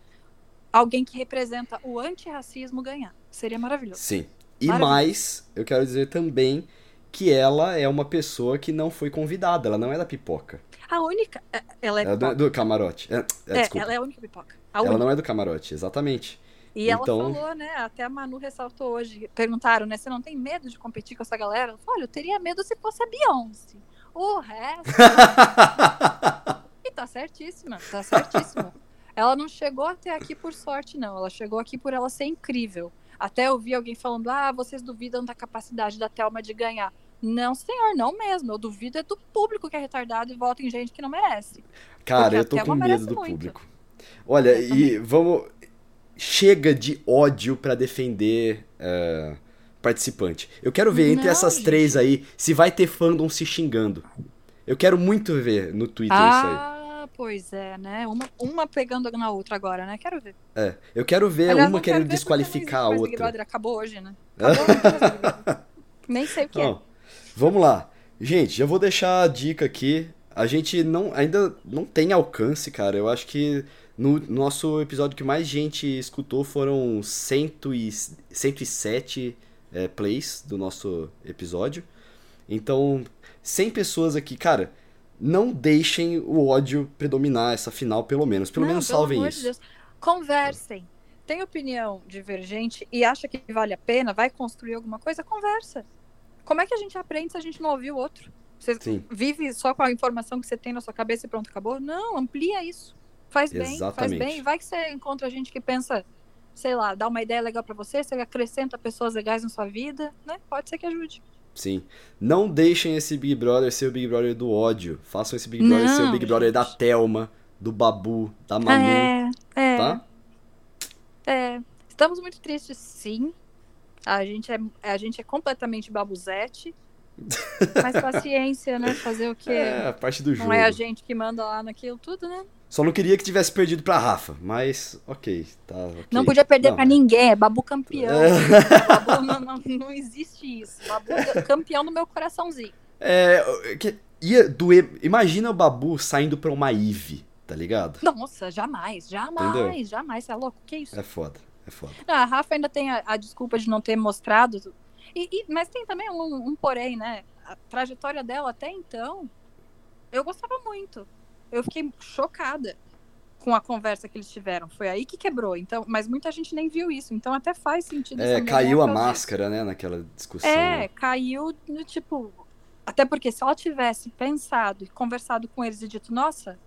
alguém que representa o antirracismo ganhar. Seria maravilhoso. Sim. E mais, eu quero dizer também que ela é uma pessoa que não foi convidada, ela não é da pipoca. A única. é- Ela é, Ela é do, do camarote. É, é, É, ela é a única pipoca. A Ela única. não é do camarote, exatamente. E ela Então- falou, né? Até a Manu ressaltou hoje. Perguntaram, né? Você não tem medo de competir com essa galera? Ela falou, Olha, eu teria medo se fosse a Beyoncé. O resto. e tá certíssima, tá certíssima. Ela não chegou até aqui por sorte, não. Ela chegou aqui por ela ser incrível. Até eu vi alguém falando: ah, vocês duvidam da capacidade da Thelma de ganhar. Não, senhor, não mesmo. Eu duvido é do público que é retardado e vota em gente que não merece. Cara, eu tô com medo do muito. público. Olha, Eu e vamos. Chega de ódio pra defender é, participante. Eu quero ver entre Não, essas gente. três aí se vai ter fandom se xingando. Eu quero muito ver no Twitter isso aí. Ah, pois é, né? Uma, uma pegando na outra agora, né? Quero ver. É, eu quero ver Aliás, uma querendo desqualificar a outra. Brother, acabou hoje, né? Acabou, Brother. Nem sei o que é. Vamos lá. Gente, já vou deixar a dica aqui. A gente não, ainda não tem alcance, cara. Eu acho que no nosso episódio que mais gente escutou foram 100 e, 107 é, plays do nosso episódio. Então, 100 pessoas aqui, cara, não deixem o ódio predominar essa final, pelo menos. Pelo Não, menos salvem de isso. Deus. Conversem. Tem opinião divergente e acha que vale a pena, vai construir alguma coisa, conversa. Como é que a gente aprende se a gente não ouviu o outro? Você Sim. vive só com a informação que você tem na sua cabeça e pronto, acabou? Não, amplia isso. Faz bem, faz Exatamente. bem. Vai que você encontra gente que pensa, sei lá, dá uma ideia legal pra você, você acrescenta pessoas legais na sua vida, né? Pode ser que ajude. Sim. Não deixem esse Big Brother ser o Big Brother do ódio. Façam esse Big Brother ser o Não, Big Brother da gente. Thelma, do Babu, da Manu, É, é. tá? É, estamos muito tristes, sim. A gente é, a gente é completamente babuzete. Mas paciência, né? Fazer o quê? É, a parte do jogo. Não é a gente que manda lá naquilo tudo, né? Só não queria que tivesse perdido pra Rafa, mas ok, tá ok. Não podia perder Não, pra ninguém, é babu campeão. É. Babu, não, não, não existe isso. Babu é campeão do meu coraçãozinho. É, que- ia doer. Imagina o Babu saindo pra uma Eve, tá ligado? Nossa, jamais, jamais, Entendeu? jamais. Você é louco? Que isso? É foda, é foda. Não, a Rafa ainda tem a, a desculpa de não ter mostrado E, e, mas tem também um, um porém, né? A trajetória dela até então, eu gostava muito. Eu fiquei chocada com a conversa que eles tiveram. Foi aí que quebrou. Então, mas muita gente nem viu isso. Então até faz sentido. É, caiu a máscara, né, naquela discussão. É, caiu no tipo. Até porque se ela tivesse pensado e conversado com eles e dito, nossa,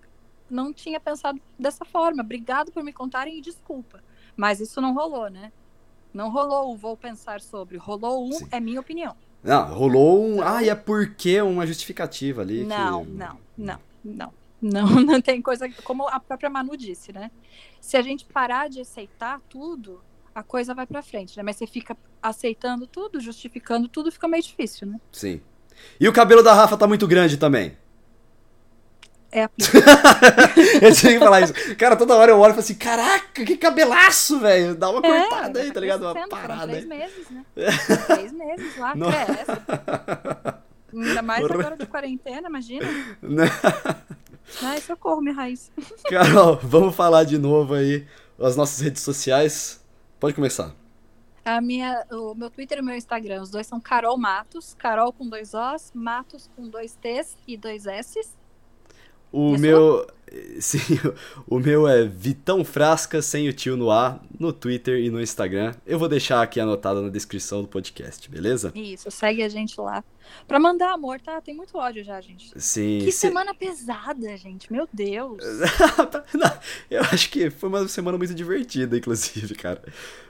não tinha pensado dessa forma. Obrigado por me contarem e desculpa. Mas isso não rolou, né? Não rolou o vou pensar sobre. Rolou um, Sim. é minha opinião. Não, rolou um. Ah, e é porque uma justificativa ali. Não, que... não, não, não. Não, não tem coisa. Como a própria Manu disse, né? Se a gente parar de aceitar tudo, a coisa vai pra frente, né? Mas você fica aceitando tudo, justificando tudo, fica meio difícil, né? Sim. E o cabelo da Rafa tá muito grande também. É a Eu tinha que falar isso. Cara, toda hora eu olho e falo assim: caraca, que cabelaço, velho. Dá uma é, cortada aí, tá ligado? Uma parada. Três meses, né? três meses lá, não. cresce. Ainda mais agora de quarentena, imagina. Ai, socorro, minha raiz. Carol, vamos falar de novo aí as nossas redes sociais. Pode começar. A minha, o meu Twitter e o meu Instagram, os dois são Carol Matos, Carol com dois Os, Matos com dois T's e dois S's. O meu. Sim, o meu é Vitão Frasca, sem o tio no ar, no Twitter e no Instagram. Eu vou deixar aqui anotado na descrição do podcast, beleza? Isso, segue a gente lá. Pra mandar amor, tá? Tem muito ódio já, gente. Sim. Que semana pesada, gente. Meu Deus. eu acho que foi uma semana muito divertida, inclusive, cara.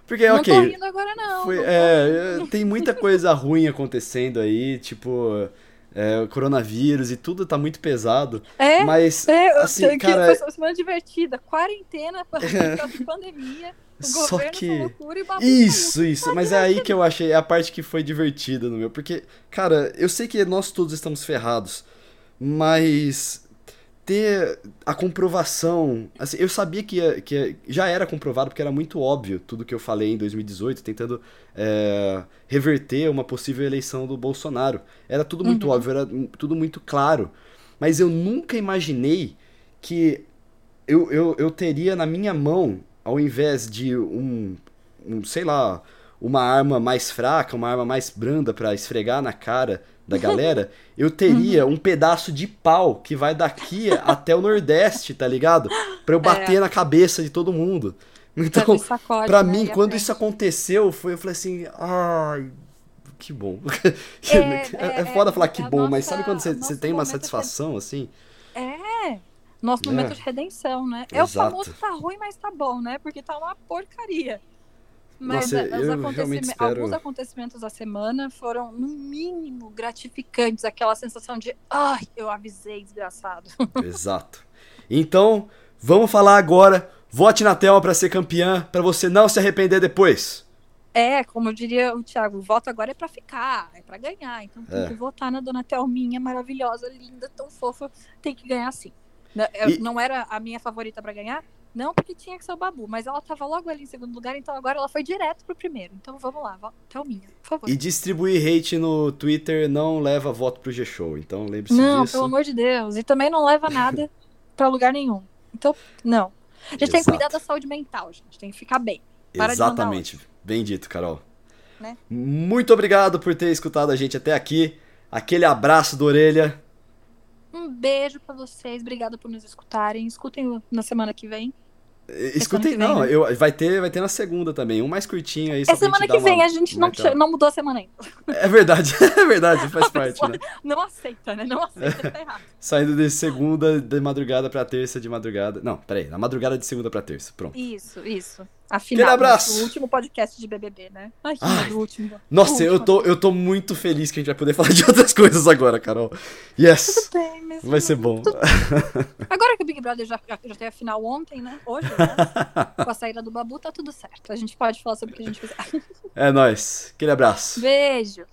Porque, não ok. Não tô rindo agora, não. Foi, é, tem muita coisa ruim acontecendo aí, tipo é, coronavírus e tudo tá muito pesado. É, mas, é, assim, que cara... Foi uma semana divertida, quarentena, é. pandemia, o Só que... loucura e Isso, saiu. isso, mas é aí que eu achei, é a parte que foi divertida no meu, porque, cara, eu sei que nós todos estamos ferrados, mas ter a comprovação. Assim, eu sabia que, ia, que já era comprovado, porque era muito óbvio tudo que eu falei em 2018, tentando é, reverter uma possível eleição do Bolsonaro. Era tudo muito uhum. óbvio, era tudo muito claro. Mas eu nunca imaginei que eu, eu, eu teria na minha mão, ao invés de um, um sei lá, uma arma mais fraca, uma arma mais branda para esfregar na cara da galera, eu teria um pedaço de pau que vai daqui até o Nordeste, tá ligado? Pra eu bater é. na cabeça de todo mundo. Então, sacode, pra né? mim, quando isso aconteceu, foi, eu falei assim, ai, que bom. É, é, é foda falar que bom, nossa, mas sabe quando você, você tem uma satisfação, de... assim? É, nosso momento é. de redenção, né? É Exato. o famoso tá ruim, mas tá bom, né? Porque tá uma porcaria. Mas Nossa, espero... alguns acontecimentos da semana foram, no mínimo, gratificantes. Aquela sensação de, ai, eu avisei, desgraçado. Exato. Então, vamos falar agora. Vote na Thelma para ser campeã, para você não se arrepender depois. É, como diria o Thiago, o voto agora é para ficar, é para ganhar. Então tem é. que votar na dona Thelminha, maravilhosa, linda, tão fofa. Tem que ganhar sim. Não, e... não era a minha favorita para ganhar, não porque tinha que ser o Babu, mas ela tava logo ali em segundo lugar, então agora ela foi direto pro primeiro. Então vamos lá, Thelminha, por favor. E distribuir hate no Twitter não leva voto pro G-Show, então lembre-se disso. Não, pelo amor de Deus. E também não leva nada pra lugar nenhum. Então, não. A gente Exato. tem que cuidar da saúde mental, gente. Tem que ficar bem. Para Exatamente. Bem dito, Carol. Né? Muito obrigado por ter escutado a gente até aqui. Aquele abraço do orelha. Um beijo para vocês. Obrigada por nos escutarem. Escutem na semana que vem. Escutei, não, né? eu, vai, ter, vai ter na segunda também, um mais curtinho aí. É semana que vem, uma, a gente não, não mudou a semana ainda. É verdade, é verdade, faz parte, né? Não aceita, né? Não aceita, tá errado. Saindo de segunda de madrugada pra terça de madrugada. Não, peraí, na madrugada de segunda pra terça, pronto. Isso, isso. Afinal, Aquele abraço. o último podcast de BBB, né? Ai, que Ai, último. Nossa, último. eu tô, eu tô muito feliz que a gente vai poder falar de outras coisas agora, Carol. Yes. Tudo bem, mas vai ser bom. Agora que o Big Brother já, já teve a final ontem, né? Hoje, né? Com a saída do Babu, tá tudo certo. A gente pode falar sobre o que a gente fizer. É nóis. Aquele abraço. Beijo.